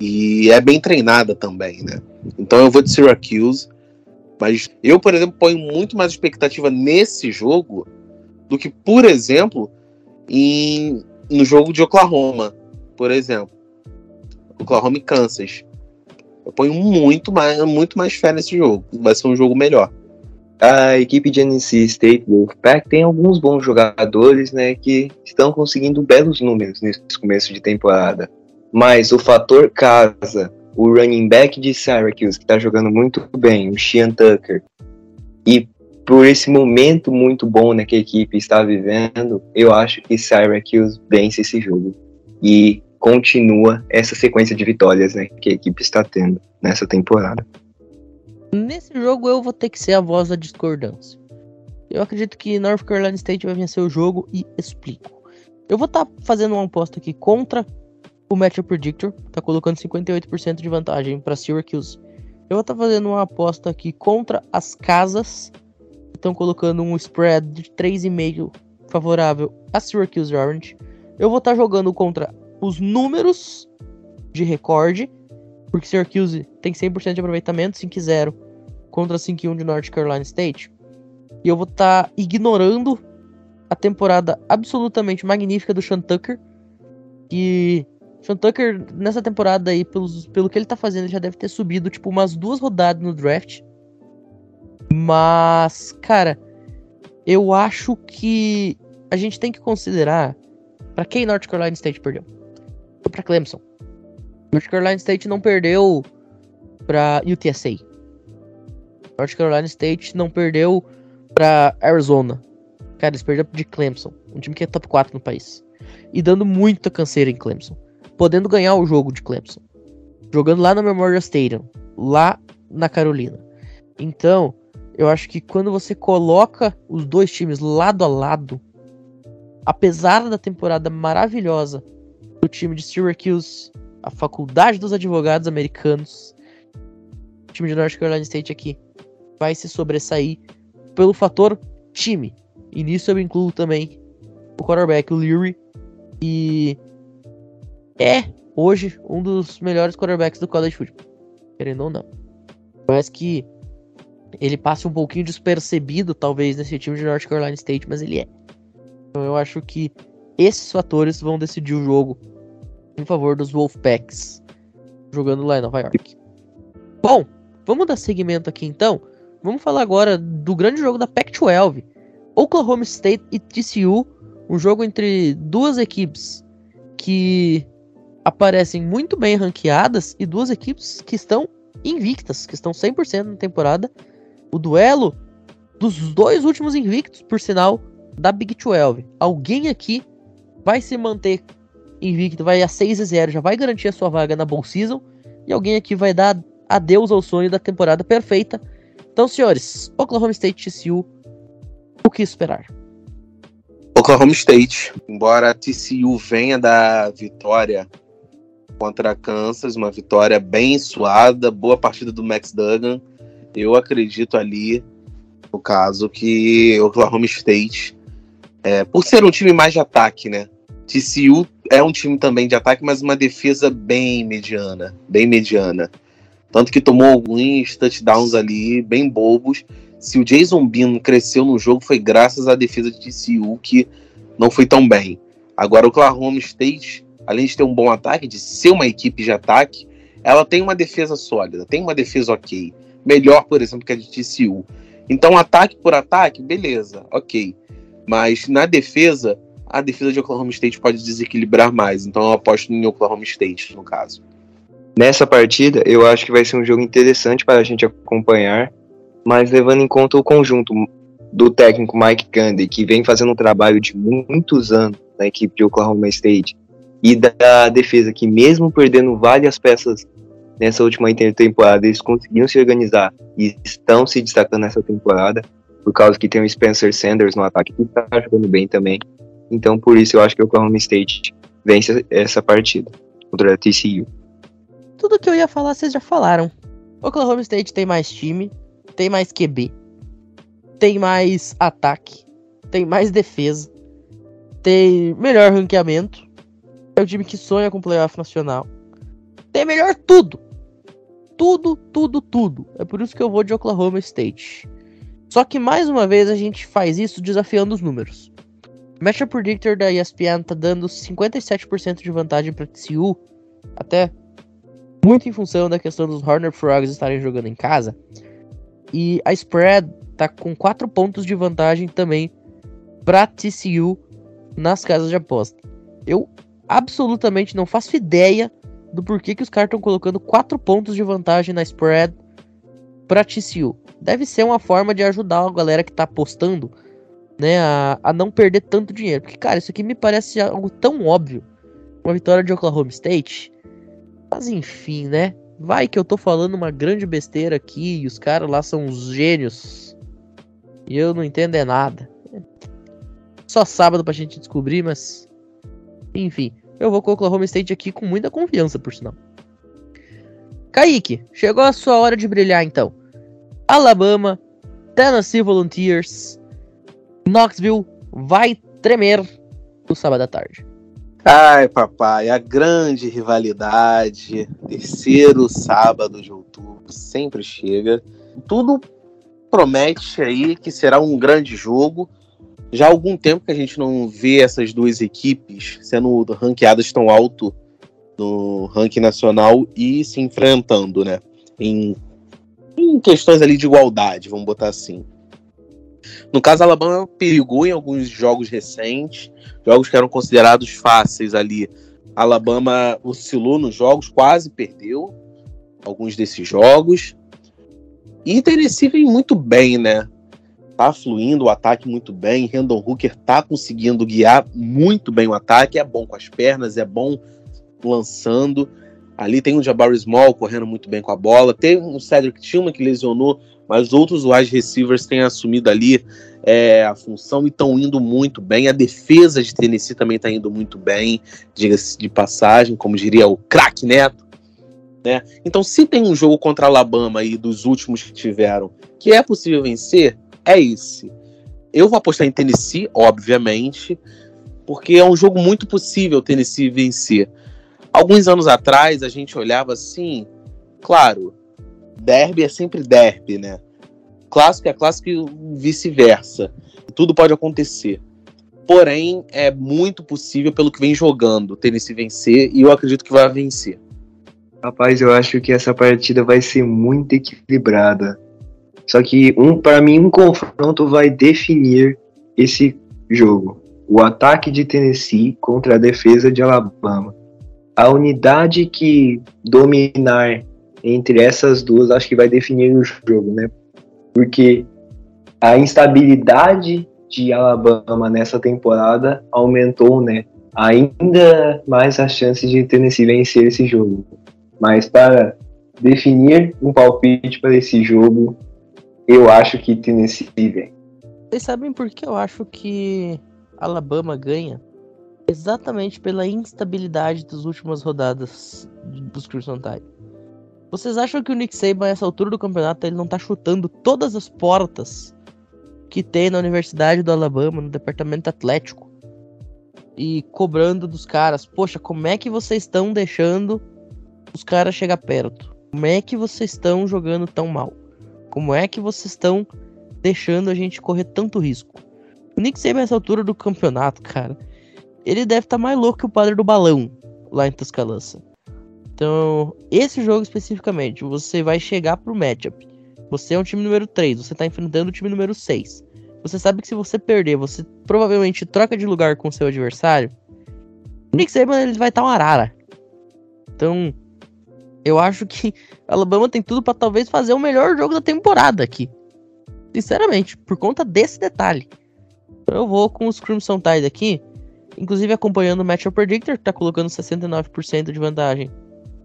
Speaker 2: e é bem treinada também, né? Então eu vou de Syracuse. Mas eu, por exemplo, ponho muito mais expectativa nesse jogo do que, por exemplo, em, no jogo de Oklahoma, por exemplo. Oklahoma e Kansas. Eu ponho muito mais, muito mais fé nesse jogo. Vai ser um jogo melhor.
Speaker 3: A equipe de NC State Wolfpack tem alguns bons jogadores, né, que estão conseguindo belos números nesse começo de temporada. Mas o fator casa o running back de Syracuse, que está jogando muito bem, o Sean Tucker, e por esse momento muito bom né, que a equipe está vivendo, eu acho que Syracuse vence esse jogo e continua essa sequência de vitórias né, que a equipe está tendo nessa temporada.
Speaker 1: Nesse jogo eu vou ter que ser a voz da discordância. Eu acredito que North Carolina State vai vencer o jogo e explico. Eu vou estar tá fazendo uma aposta aqui contra o Matchup Predictor tá colocando 58% de vantagem para Syracuse. Eu vou estar tá fazendo uma aposta aqui contra as casas. Estão colocando um spread de 3,5 favorável a Syracuse Orange. Eu vou estar tá jogando contra os números de recorde, porque Syracuse tem 100% de aproveitamento, 5-0 contra 5-1 de North Carolina State. E eu vou estar tá ignorando a temporada absolutamente magnífica do Sean Tucker, que Sean Tucker, nessa temporada aí, pelos, pelo que ele tá fazendo, ele já deve ter subido, tipo, umas duas rodadas no draft. Mas, cara, eu acho que a gente tem que considerar para quem North Carolina State perdeu. Foi pra Clemson. North Carolina State não perdeu para UTSA. North Carolina State não perdeu para Arizona. Cara, eles perderam de Clemson, um time que é top 4 no país. E dando muita canseira em Clemson. Podendo ganhar o jogo de Clemson. Jogando lá no Memorial Stadium, lá na Carolina. Então, eu acho que quando você coloca os dois times lado a lado, apesar da temporada maravilhosa do time de Syracuse, a faculdade dos advogados americanos, o time de North Carolina State aqui vai se sobressair pelo fator time. E nisso eu incluo também o quarterback, o Leary, e é hoje um dos melhores quarterbacks do college football, querendo ou não. Mas que ele passe um pouquinho despercebido, talvez, nesse time de North Carolina State, mas ele é. Então eu acho que esses fatores vão decidir o jogo em favor dos Wolfpacks, jogando lá em Nova York. Bom, vamos dar seguimento aqui então. Vamos falar agora do grande jogo da Pac-12. Oklahoma State e TCU, um jogo entre duas equipes que aparecem muito bem ranqueadas e duas equipes que estão invictas, que estão 100% na temporada. O duelo dos dois últimos invictos, por sinal, da Big 12. Alguém aqui vai se manter invicto, vai a 6 e 0, já vai garantir a sua vaga na Bowl Season. E alguém aqui vai dar adeus ao sonho da temporada perfeita. Então, senhores, Oklahoma State TCU, o que esperar?
Speaker 2: Oklahoma State, embora TCU venha da vitória contra Kansas, uma vitória bem suada, boa partida do Max Duggan, eu acredito ali, no caso, que Oklahoma State, é, por ser um time mais de ataque, né? TCU é um time também de ataque, mas uma defesa bem mediana, bem mediana. Tanto que tomou alguns touchdowns ali, bem bobos. Se o Jason Bean cresceu no jogo, foi graças à defesa de TCU, que não foi tão bem. Agora, o Oklahoma State, além de ter um bom ataque, de ser uma equipe de ataque, ela tem uma defesa sólida, tem uma defesa ok. Melhor, por exemplo, que a de TCU. Então, ataque por ataque, beleza, ok. Mas na defesa, a defesa de Oklahoma State pode desequilibrar mais. Então, eu aposto em Oklahoma State, no caso.
Speaker 3: Nessa partida, eu acho que vai ser um jogo interessante para a gente acompanhar, mas levando em conta o conjunto do técnico Mike Candy, que vem fazendo um trabalho de muitos anos na equipe de Oklahoma State, e da defesa, que mesmo perdendo várias peças nessa última temporada, eles conseguiram se organizar e estão se destacando nessa temporada, por causa que tem o Spencer Sanders no ataque, que está jogando bem também. Então, por isso, eu acho que o Oklahoma State vence essa partida contra a TCU.
Speaker 1: Tudo que eu ia falar, vocês já falaram. Oklahoma State tem mais time, tem mais QB, tem mais ataque, tem mais defesa, tem melhor ranqueamento. É o time que sonha com playoff nacional. Tem melhor tudo. Tudo, tudo, tudo. É por isso que eu vou de Oklahoma State. Só que mais uma vez a gente faz isso desafiando os números. O Matchup Predictor da ESPN tá dando 57% de vantagem para TCU, até muito em função da questão dos Horner Frogs estarem jogando em casa. E a spread tá com 4 pontos de vantagem também para TCU nas casas de aposta. Eu absolutamente não faço ideia do porquê que os caras estão colocando 4 pontos de vantagem na spread para TCU. Deve ser uma forma de ajudar a galera que tá apostando, né, a, a não perder tanto dinheiro. Porque, cara, isso aqui me parece algo tão óbvio. Uma vitória de Oklahoma State mas enfim, né? Vai que eu tô falando uma grande besteira aqui e os caras lá são uns gênios. E eu não entendo é nada. Só sábado pra gente descobrir, mas. Enfim, eu vou com o Oklahoma State aqui com muita confiança, por sinal. Kaique, chegou a sua hora de brilhar então. Alabama, Tennessee Volunteers, Knoxville vai tremer no sábado à tarde.
Speaker 2: Ai, papai, a grande rivalidade, terceiro sábado de outubro, sempre chega. Tudo promete aí que será um grande jogo. Já há algum tempo que a gente não vê essas duas equipes sendo ranqueadas tão alto no ranking nacional e se enfrentando, né? Em, em questões ali de igualdade, vamos botar assim. No caso, a Alabama perigou em alguns jogos recentes, jogos que eram considerados fáceis ali Alabama oscilou nos jogos, quase perdeu alguns desses jogos. E Tennessee vem muito bem, né? Tá fluindo o ataque muito bem. Randall Hooker tá conseguindo guiar muito bem o ataque. É bom com as pernas, é bom lançando. Ali tem um Jabari Small correndo muito bem com a bola. Tem um Cedric Tillman que lesionou, mas outros wide receivers têm assumido ali é, a função e estão indo muito bem. A defesa de Tennessee também está indo muito bem, diga-se de passagem, como diria o craque Neto. Né? Então, se tem um jogo contra a Alabama aí dos últimos que tiveram que é possível vencer, é esse. Eu vou apostar em Tennessee, obviamente, porque é um jogo muito possível Tennessee vencer. Alguns anos atrás a gente olhava assim, claro, derby é sempre derby, né? Clássico é clássico e vice-versa. Tudo pode acontecer. Porém, é muito possível pelo que vem jogando, Tennessee vencer e eu acredito que vai vencer.
Speaker 3: Rapaz, eu acho que essa partida vai ser muito equilibrada. Só que um para mim um confronto vai definir esse jogo. O ataque de Tennessee contra a defesa de Alabama. A unidade que dominar entre essas duas acho que vai definir o jogo, né? porque a instabilidade de Alabama nessa temporada aumentou, né? Ainda mais as chances de Tennessee vencer esse jogo. Mas para definir um palpite para esse jogo, eu acho que Tennessee vem.
Speaker 1: Vocês sabem por que eu acho que Alabama ganha? Exatamente pela instabilidade das últimas rodadas dos Crimson Tide. Vocês acham que o Nick Saban, nessa altura do campeonato, ele não tá chutando todas as portas que tem na Universidade do Alabama, no departamento atlético? E cobrando dos caras, poxa, como é que vocês estão deixando os caras chegar perto? Como é que vocês estão jogando tão mal? Como é que vocês estão deixando a gente correr tanto risco? O Nick Saban, nessa altura do campeonato, cara, ele deve estar tá mais louco que o padre do balão lá em Tuscaloosa. Então, esse jogo especificamente, você vai chegar pro matchup. Você é um time número 3, você tá enfrentando o time número 6. Você sabe que se você perder, você provavelmente troca de lugar com seu adversário. O Nick Saban ele vai estar tá uma arara. Então, eu acho que Alabama tem tudo para talvez fazer o melhor jogo da temporada aqui. Sinceramente, por conta desse detalhe. Eu vou com os Crimson Tide aqui, inclusive acompanhando o Matchup Predictor, que tá colocando 69% de vantagem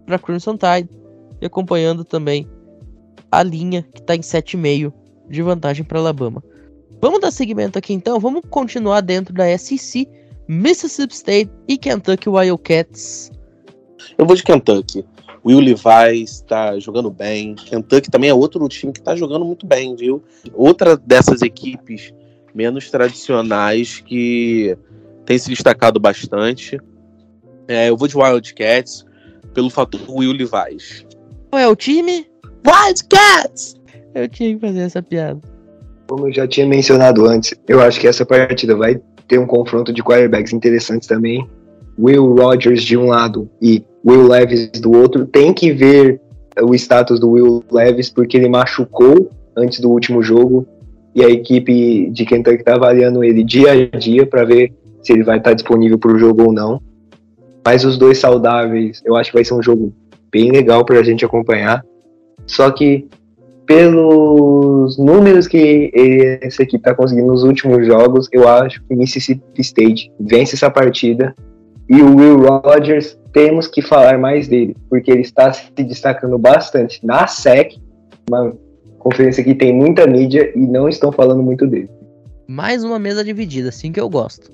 Speaker 1: para Crimson Tide e acompanhando também a linha que está em 7,5 de vantagem para Alabama. Vamos dar seguimento aqui então, vamos continuar dentro da SEC, Mississippi State e Kentucky Wildcats.
Speaker 2: Eu vou de Kentucky. Will Levi está jogando bem. Kentucky também é outro time que está jogando muito bem, viu? Outra dessas equipes menos tradicionais que tem se destacado bastante. É, eu vou de Wildcats pelo fator Will Levis.
Speaker 1: Qual é o time? Wildcats! Eu tinha que fazer essa piada.
Speaker 3: Como eu já tinha mencionado antes, eu acho que essa partida vai ter um confronto de quarterbacks interessantes também. Will Rogers de um lado e Will Levis do outro. Tem que ver o status do Will Levis porque ele machucou antes do último jogo e a equipe de Kentucky está avaliando ele dia a dia para ver se ele vai estar disponível para o jogo ou não. Mas os dois saudáveis, eu acho que vai ser um jogo bem legal para a gente acompanhar. Só que pelos números que essa equipe está conseguindo nos últimos jogos, eu acho que Mississippi State vence essa partida. E o Will Rogers, temos que falar mais dele, porque ele está se destacando bastante na SEC, uma conferência que tem muita mídia e não estão falando muito dele.
Speaker 1: Mais uma mesa dividida, assim que eu gosto.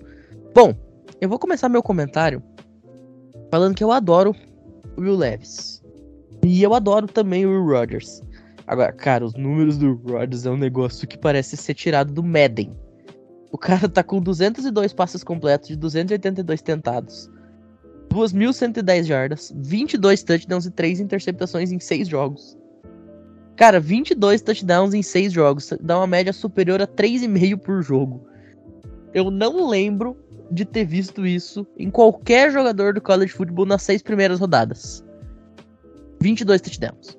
Speaker 1: Bom, eu vou começar meu comentário falando que eu adoro o Will Levis. E eu adoro também o Will Rogers. Agora, cara, os números do Rodgers é um negócio que parece ser tirado do Madden. O cara tá com 202 passes completos de 282 tentados. 2.110 jardas, 22 touchdowns e 3 interceptações em 6 jogos. Cara, 22 touchdowns em 6 jogos, dá uma média superior a 3,5 por jogo. Eu não lembro de ter visto isso em qualquer jogador do college football nas seis primeiras rodadas. 22 touchdowns.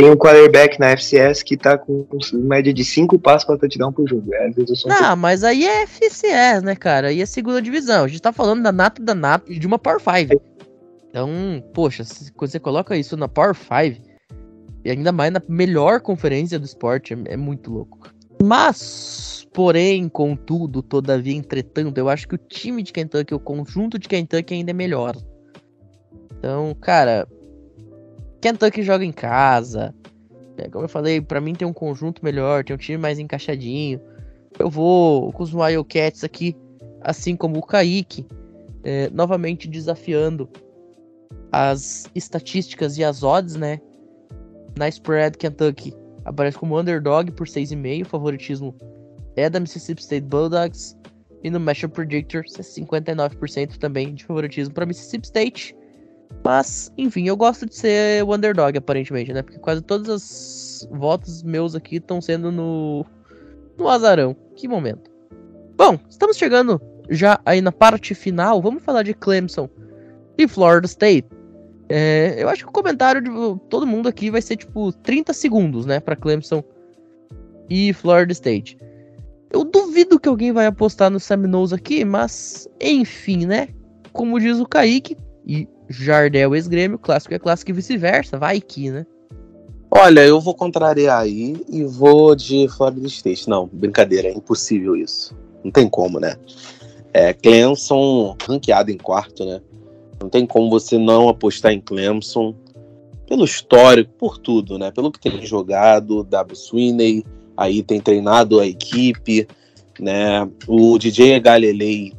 Speaker 3: Tem um quarterback na FCS que tá com média de 5 passos pra touchdown por jogo. É, sou um
Speaker 1: Não, mas aí é FCS, né, cara? Aí é segunda divisão. A gente tá falando da nata da nata e de uma Power 5. Então, poxa, se você coloca isso na Power 5, e ainda mais na melhor conferência do esporte, é, é muito louco. Mas, porém, contudo, todavia, entretanto, eu acho que o time de Kentucky, o conjunto de Kentucky ainda é melhor. Então, cara, Kentucky joga em casa. É, como eu falei, para mim tem um conjunto melhor, tem um time mais encaixadinho. Eu vou com os Wildcats aqui, assim como o Kaique, é, novamente desafiando as estatísticas e as odds, né? Na spread, Kentucky aparece como underdog por 6,5. O favoritismo é da Mississippi State Bulldogs. E no Matchup Predictor, 59% também de favoritismo para Mississippi State. Mas, enfim, eu gosto de ser o underdog, aparentemente, né? Porque quase todos os votos meus aqui estão sendo no, no azarão. Que momento. Bom, estamos chegando já aí na parte final. Vamos falar de Clemson e Florida State. É, eu acho que o comentário de todo mundo aqui vai ser tipo 30 segundos, né, para Clemson e Florida State. Eu duvido que alguém vai apostar no Seminoles aqui, mas enfim, né? Como diz o Kaique e Jardel ex-grêmio, clássico é clássico e vice-versa, vai que, né?
Speaker 2: Olha, eu vou contrariar aí e vou de Florida State. Não, brincadeira, é impossível isso. Não tem como, né? É, Clemson ranqueado em quarto, né? Não tem como você não apostar em Clemson pelo histórico, por tudo, né? Pelo que tem jogado, W. Sweeney, aí tem treinado a equipe, né? O DJ Galilei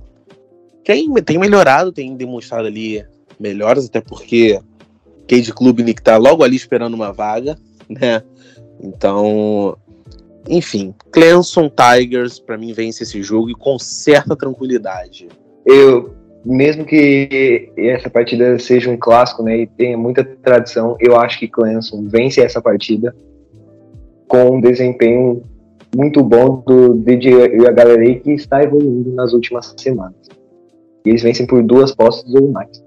Speaker 2: tem, tem melhorado, tem demonstrado ali melhoras, até porque Cade Klubnik tá logo ali esperando uma vaga, né? Então, enfim, Clemson Tigers para mim vence esse jogo e com certa tranquilidade.
Speaker 3: Eu mesmo que essa partida seja um clássico, né, e tenha muita tradição, eu acho que Clemson vence essa partida com um desempenho muito bom do DJ e a galera que está evoluindo nas últimas semanas. Eles vencem por duas postas ou mais.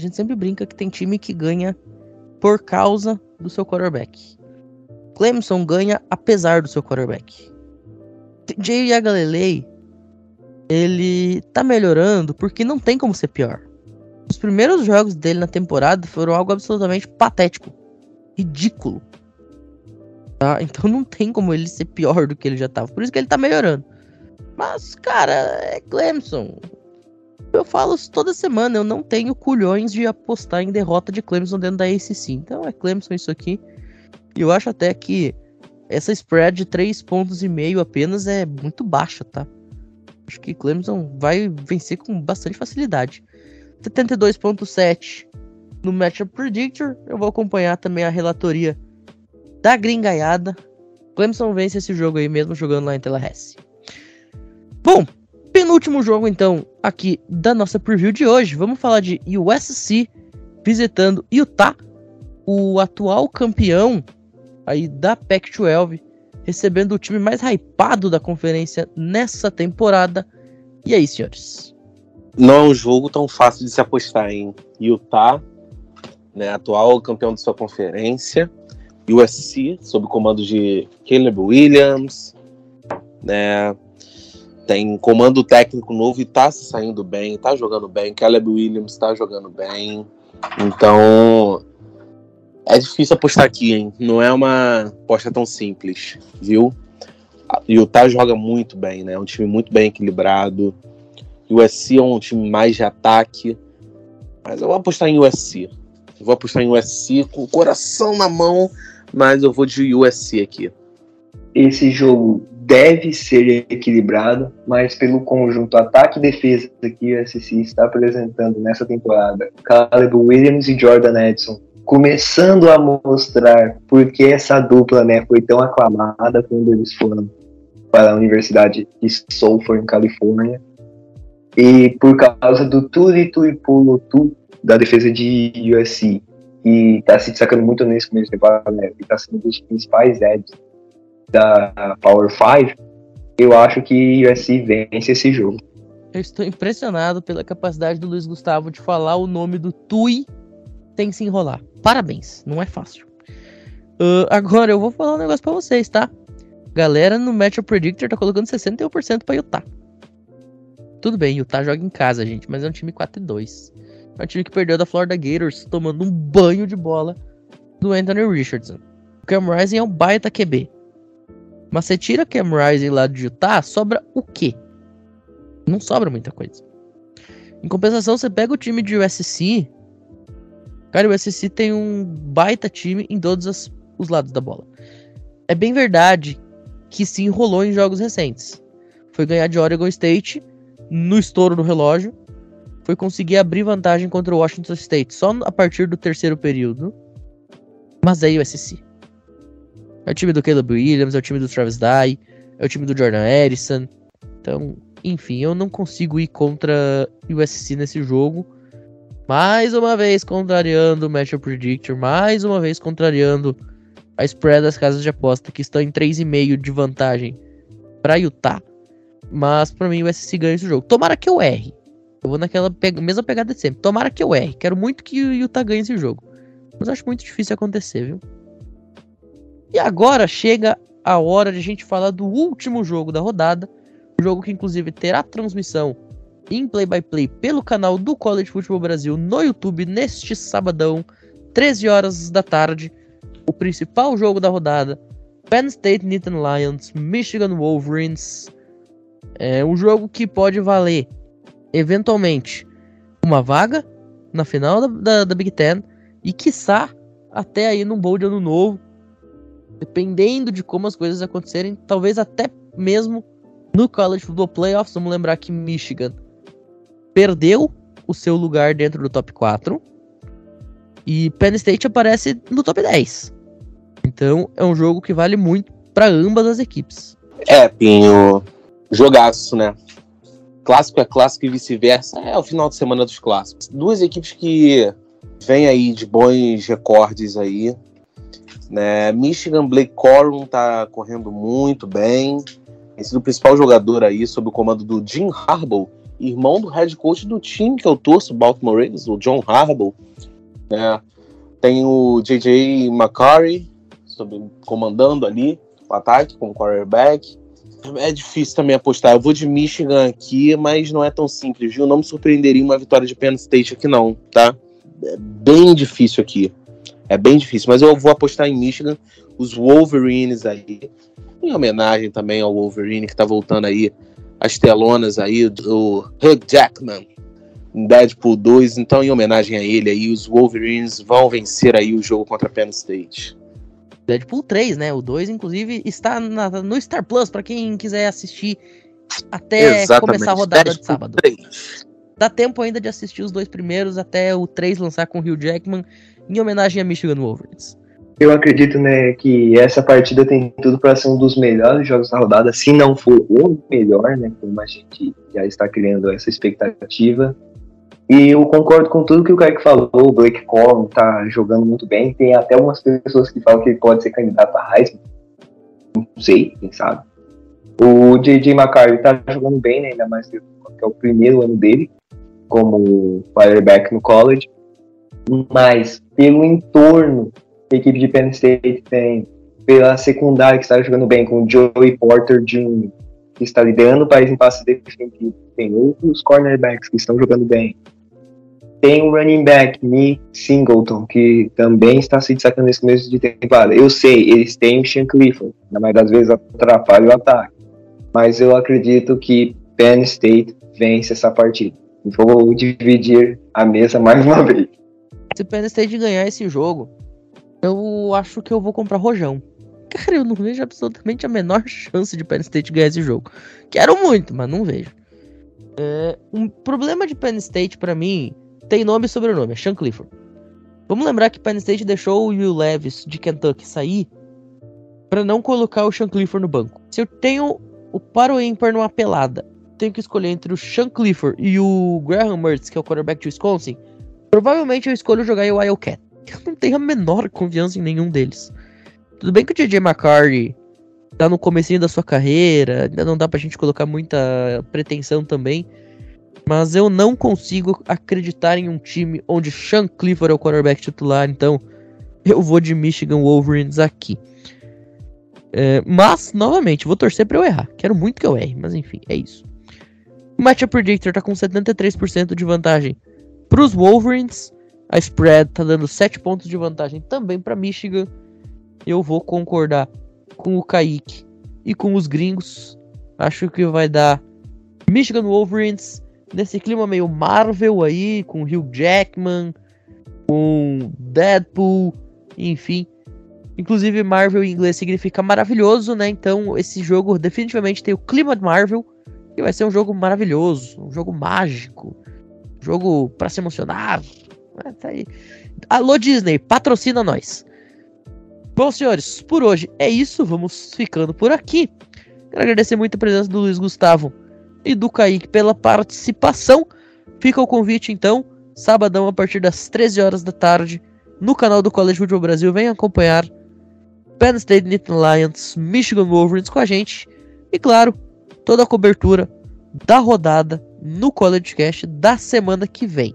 Speaker 1: A gente sempre brinca que tem time que ganha por causa do seu quarterback. Clemson ganha apesar do seu quarterback. Jay Galilei ele tá melhorando porque não tem como ser pior. Os primeiros jogos dele na temporada foram algo absolutamente patético, ridículo. Tá? Então não tem como ele ser pior do que ele já tava. Por isso que ele tá melhorando. Mas, cara, é Clemson. Eu falo isso toda semana, eu não tenho culhões de apostar em derrota de Clemson dentro da ACC. Então é Clemson isso aqui. E eu acho até que essa spread de 3 pontos e meio apenas é muito baixa, tá? Acho que Clemson vai vencer com bastante facilidade. 72.7 no Matchup Predictor. Eu vou acompanhar também a relatoria da gringaiada. Clemson vence esse jogo aí mesmo jogando lá em Tallahassee. Bom, penúltimo jogo então aqui da nossa preview de hoje. Vamos falar de USC visitando Utah, o atual campeão aí da Pac-12 recebendo o time mais hypado da conferência nessa temporada. E aí, senhores?
Speaker 2: Não é um jogo tão fácil de se apostar em Utah, né, atual campeão de sua conferência, USC, sob comando de Caleb Williams, né, tem comando técnico novo e tá se saindo bem, tá jogando bem, Caleb Williams tá jogando bem, então é difícil apostar aqui, hein? Não é uma aposta tão simples, viu? E o Utah joga muito bem, né? É um time muito bem equilibrado. O USC é um time mais de ataque. Mas eu vou apostar em USC. Eu vou apostar em USC com o coração na mão, mas eu vou de USC aqui.
Speaker 3: Esse jogo deve ser equilibrado, mas pelo conjunto ataque e defesa que o USC está apresentando nessa temporada, Caleb Williams e Jordan Edson começando a mostrar porque essa dupla né, foi tão aclamada quando eles foram para a Universidade de Sulphur, em Califórnia. E por causa do Turi Tuipulotu da defesa de USC, que está se destacando muito nesse começo de temporada, né, e está sendo um dos principais edges da Power 5, eu acho que USC vence esse jogo.
Speaker 1: Eu estou impressionado pela capacidade do Luiz Gustavo de falar o nome do Tui sem se enrolar. Parabéns, não é fácil. Uh, agora eu vou falar um negócio pra vocês, tá? Galera no Matchup Predictor tá colocando 61% pra Utah. Tudo bem, Utah joga em casa, gente, mas é um time 4 2. É um time que perdeu da Florida Gators tomando um banho de bola do Anthony Richardson. O Cam Rising é um baita QB. Mas você tira Cam Rising lá de Utah, sobra o quê? Não sobra muita coisa. Em compensação, você pega o time de USC. Cara, o USC tem um baita time em todos as, os lados da bola. É bem verdade que se enrolou em jogos recentes. Foi ganhar de Oregon State no estouro do relógio. Foi conseguir abrir vantagem contra o Washington State só a partir do terceiro período. Mas aí o USC. É o time do Caleb Williams, é o time do Travis Dye, é o time do Jordan Harrison. Então, enfim, eu não consigo ir contra o USC nesse jogo. Mais uma vez contrariando o Matchup Predictor, mais uma vez contrariando a spread das casas de aposta que estão em 3,5 de vantagem para Utah. Mas para mim o USC ganha esse jogo. Tomara que eu erre. Eu vou naquela mesma pegada de sempre. Tomara que eu erre. Quero muito que o Utah ganhe esse jogo. Mas acho muito difícil acontecer, viu? E agora chega a hora de a gente falar do último jogo da rodada. Jogo que inclusive terá transmissão em play-by-play -play pelo canal do College Football Brasil no YouTube neste sabadão, 13 horas da tarde. O principal jogo da rodada: Penn State Nittany Lions, Michigan Wolverines. É um jogo que pode valer, eventualmente, uma vaga na final da, da, da Big Ten e, quiçá, até aí num bowl de ano novo. Dependendo de como as coisas acontecerem, talvez até mesmo no College Football Playoffs. Vamos lembrar que Michigan perdeu o seu lugar dentro do top 4 e Penn State aparece no top 10. Então é um jogo que vale muito para ambas as equipes.
Speaker 2: É, Pinho, jogaço, né? Clássico é clássico e vice-versa. É o final de semana dos clássicos. Duas equipes que vêm aí de bons recordes aí. Né? Michigan Blake Corum tá correndo muito bem. Tem sido o principal jogador aí sob o comando do Jim Harbaugh, irmão do head coach do time que eu torço, Baltimore Ravens, o John Harbaugh. Né? Tem o J.J. McCurry sob, comandando ali o ataque como quarterback. É difícil também apostar. Eu vou de Michigan aqui, mas não é tão simples, viu? Não me surpreenderia uma vitória de Penn State aqui, não, tá? É bem difícil aqui. É bem difícil, mas eu vou apostar em Michigan. Os Wolverines aí, em homenagem também ao Wolverine que tá voltando aí, as telonas aí, do Hugh Jackman, em Deadpool 2. Então, em homenagem a ele aí, os Wolverines vão vencer aí o jogo contra Penn State.
Speaker 1: Deadpool 3, né? O 2, inclusive, está na, no Star Plus, para quem quiser assistir até Exatamente. começar a rodada Deadpool de sábado. 3. Dá tempo ainda de assistir os dois primeiros até o 3 lançar com o Hugh Jackman, em homenagem a Michigan Wolverines.
Speaker 3: Eu acredito, né, que essa partida tem tudo para ser um dos melhores jogos da rodada, se não for o melhor, né, como a gente já está criando essa expectativa. E eu concordo com tudo que o Kaique falou. O Blake Corum tá jogando muito bem. Tem até algumas pessoas que falam que ele pode ser candidato a Heisman. Não sei, quem sabe. O J.J. McCarthy tá jogando bem, né? Ainda mais que é o primeiro ano dele como quarterback no college. Mas pelo entorno que a equipe de Penn State tem, pela secundária que está jogando bem, com o Joey Porter Jr., que está liderando o país em passe defensivo, tem outros cornerbacks que estão jogando bem, tem o running back Nick Singleton, que também está se destacando nesse começo de temporada. Eu sei, eles têm o Sean Clifford, na maioria das vezes atrapalha o ataque. Mas eu acredito que Penn State vence essa partida. E vou dividir a mesa mais uma vez.
Speaker 1: Se Penn State ganhar esse jogo, eu acho que eu vou comprar rojão. Cara, eu não vejo absolutamente a menor chance de Penn State ganhar esse jogo. Quero muito, mas não vejo. É, um problema de Penn State para mim tem nome e sobrenome, é Sean Clifford. Vamos lembrar que Penn State deixou o Will Levis de Kentucky sair para não colocar o Sean Clifford no banco. Se eu tenho o paro ímpar numa pelada, tenho que escolher entre o Sean Clifford e o Graham Mertz, que é o quarterback de Wisconsin, provavelmente eu escolho jogar em Wildcat. Eu não tenho a menor confiança em nenhum deles. Tudo bem que o JJ McCarthy tá no comecinho da sua carreira, ainda não dá pra gente colocar muita pretensão também, mas eu não consigo acreditar em um time onde Sean Clifford é o quarterback titular, então Eu vou de Michigan Wolverines aqui. É, mas, novamente, vou torcer pra eu errar. Quero muito que eu erre, mas enfim, é isso. O Matchup Predictor tá com 73% de vantagem pros Wolverines. A spread tá dando 7 pontos de vantagem também para Michigan. Eu vou concordar com o Kaique e com os gringos. Acho que vai dar Michigan Wolverines nesse clima meio Marvel aí, com Hugh Jackman, com Deadpool, enfim. Inclusive, Marvel em inglês significa maravilhoso, né? Então, esse jogo definitivamente tem o clima de Marvel. E vai ser um jogo maravilhoso, um jogo mágico, jogo para se emocionar. É, tá aí. Alô, Disney, patrocina nós. Bom, senhores, por hoje é isso. Vamos ficando por aqui. Quero agradecer muito a presença do Luiz Gustavo e do Kaique pela participação. Fica o convite, então, sabadão a partir das 13 horas da tarde, no canal do College Football Brasil. Venha acompanhar Penn State Nittany Lions, Michigan Wolverines com a gente. E claro, toda a cobertura da rodada no College Cast da semana que vem.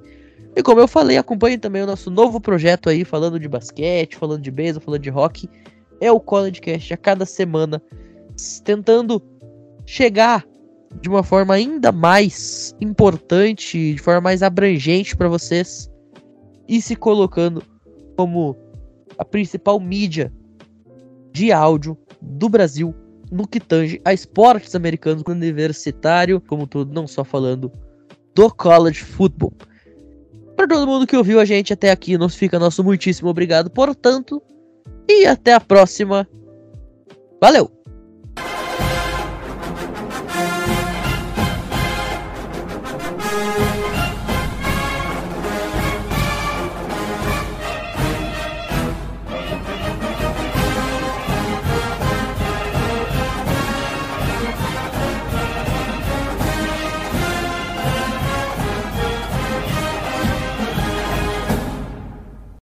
Speaker 1: E como eu falei, acompanhe também o nosso novo projeto aí, falando de basquete, falando de beisebol, falando de rock. É o College Cast a cada semana, tentando chegar de uma forma ainda mais importante, de forma mais abrangente para vocês e se colocando como a principal mídia de áudio do Brasil no que tange a esportes americanos universitário, como tudo, não só falando do college football. Para todo mundo que ouviu a gente até aqui, nos fica nosso muitíssimo obrigado, portanto, e até a próxima. Valeu!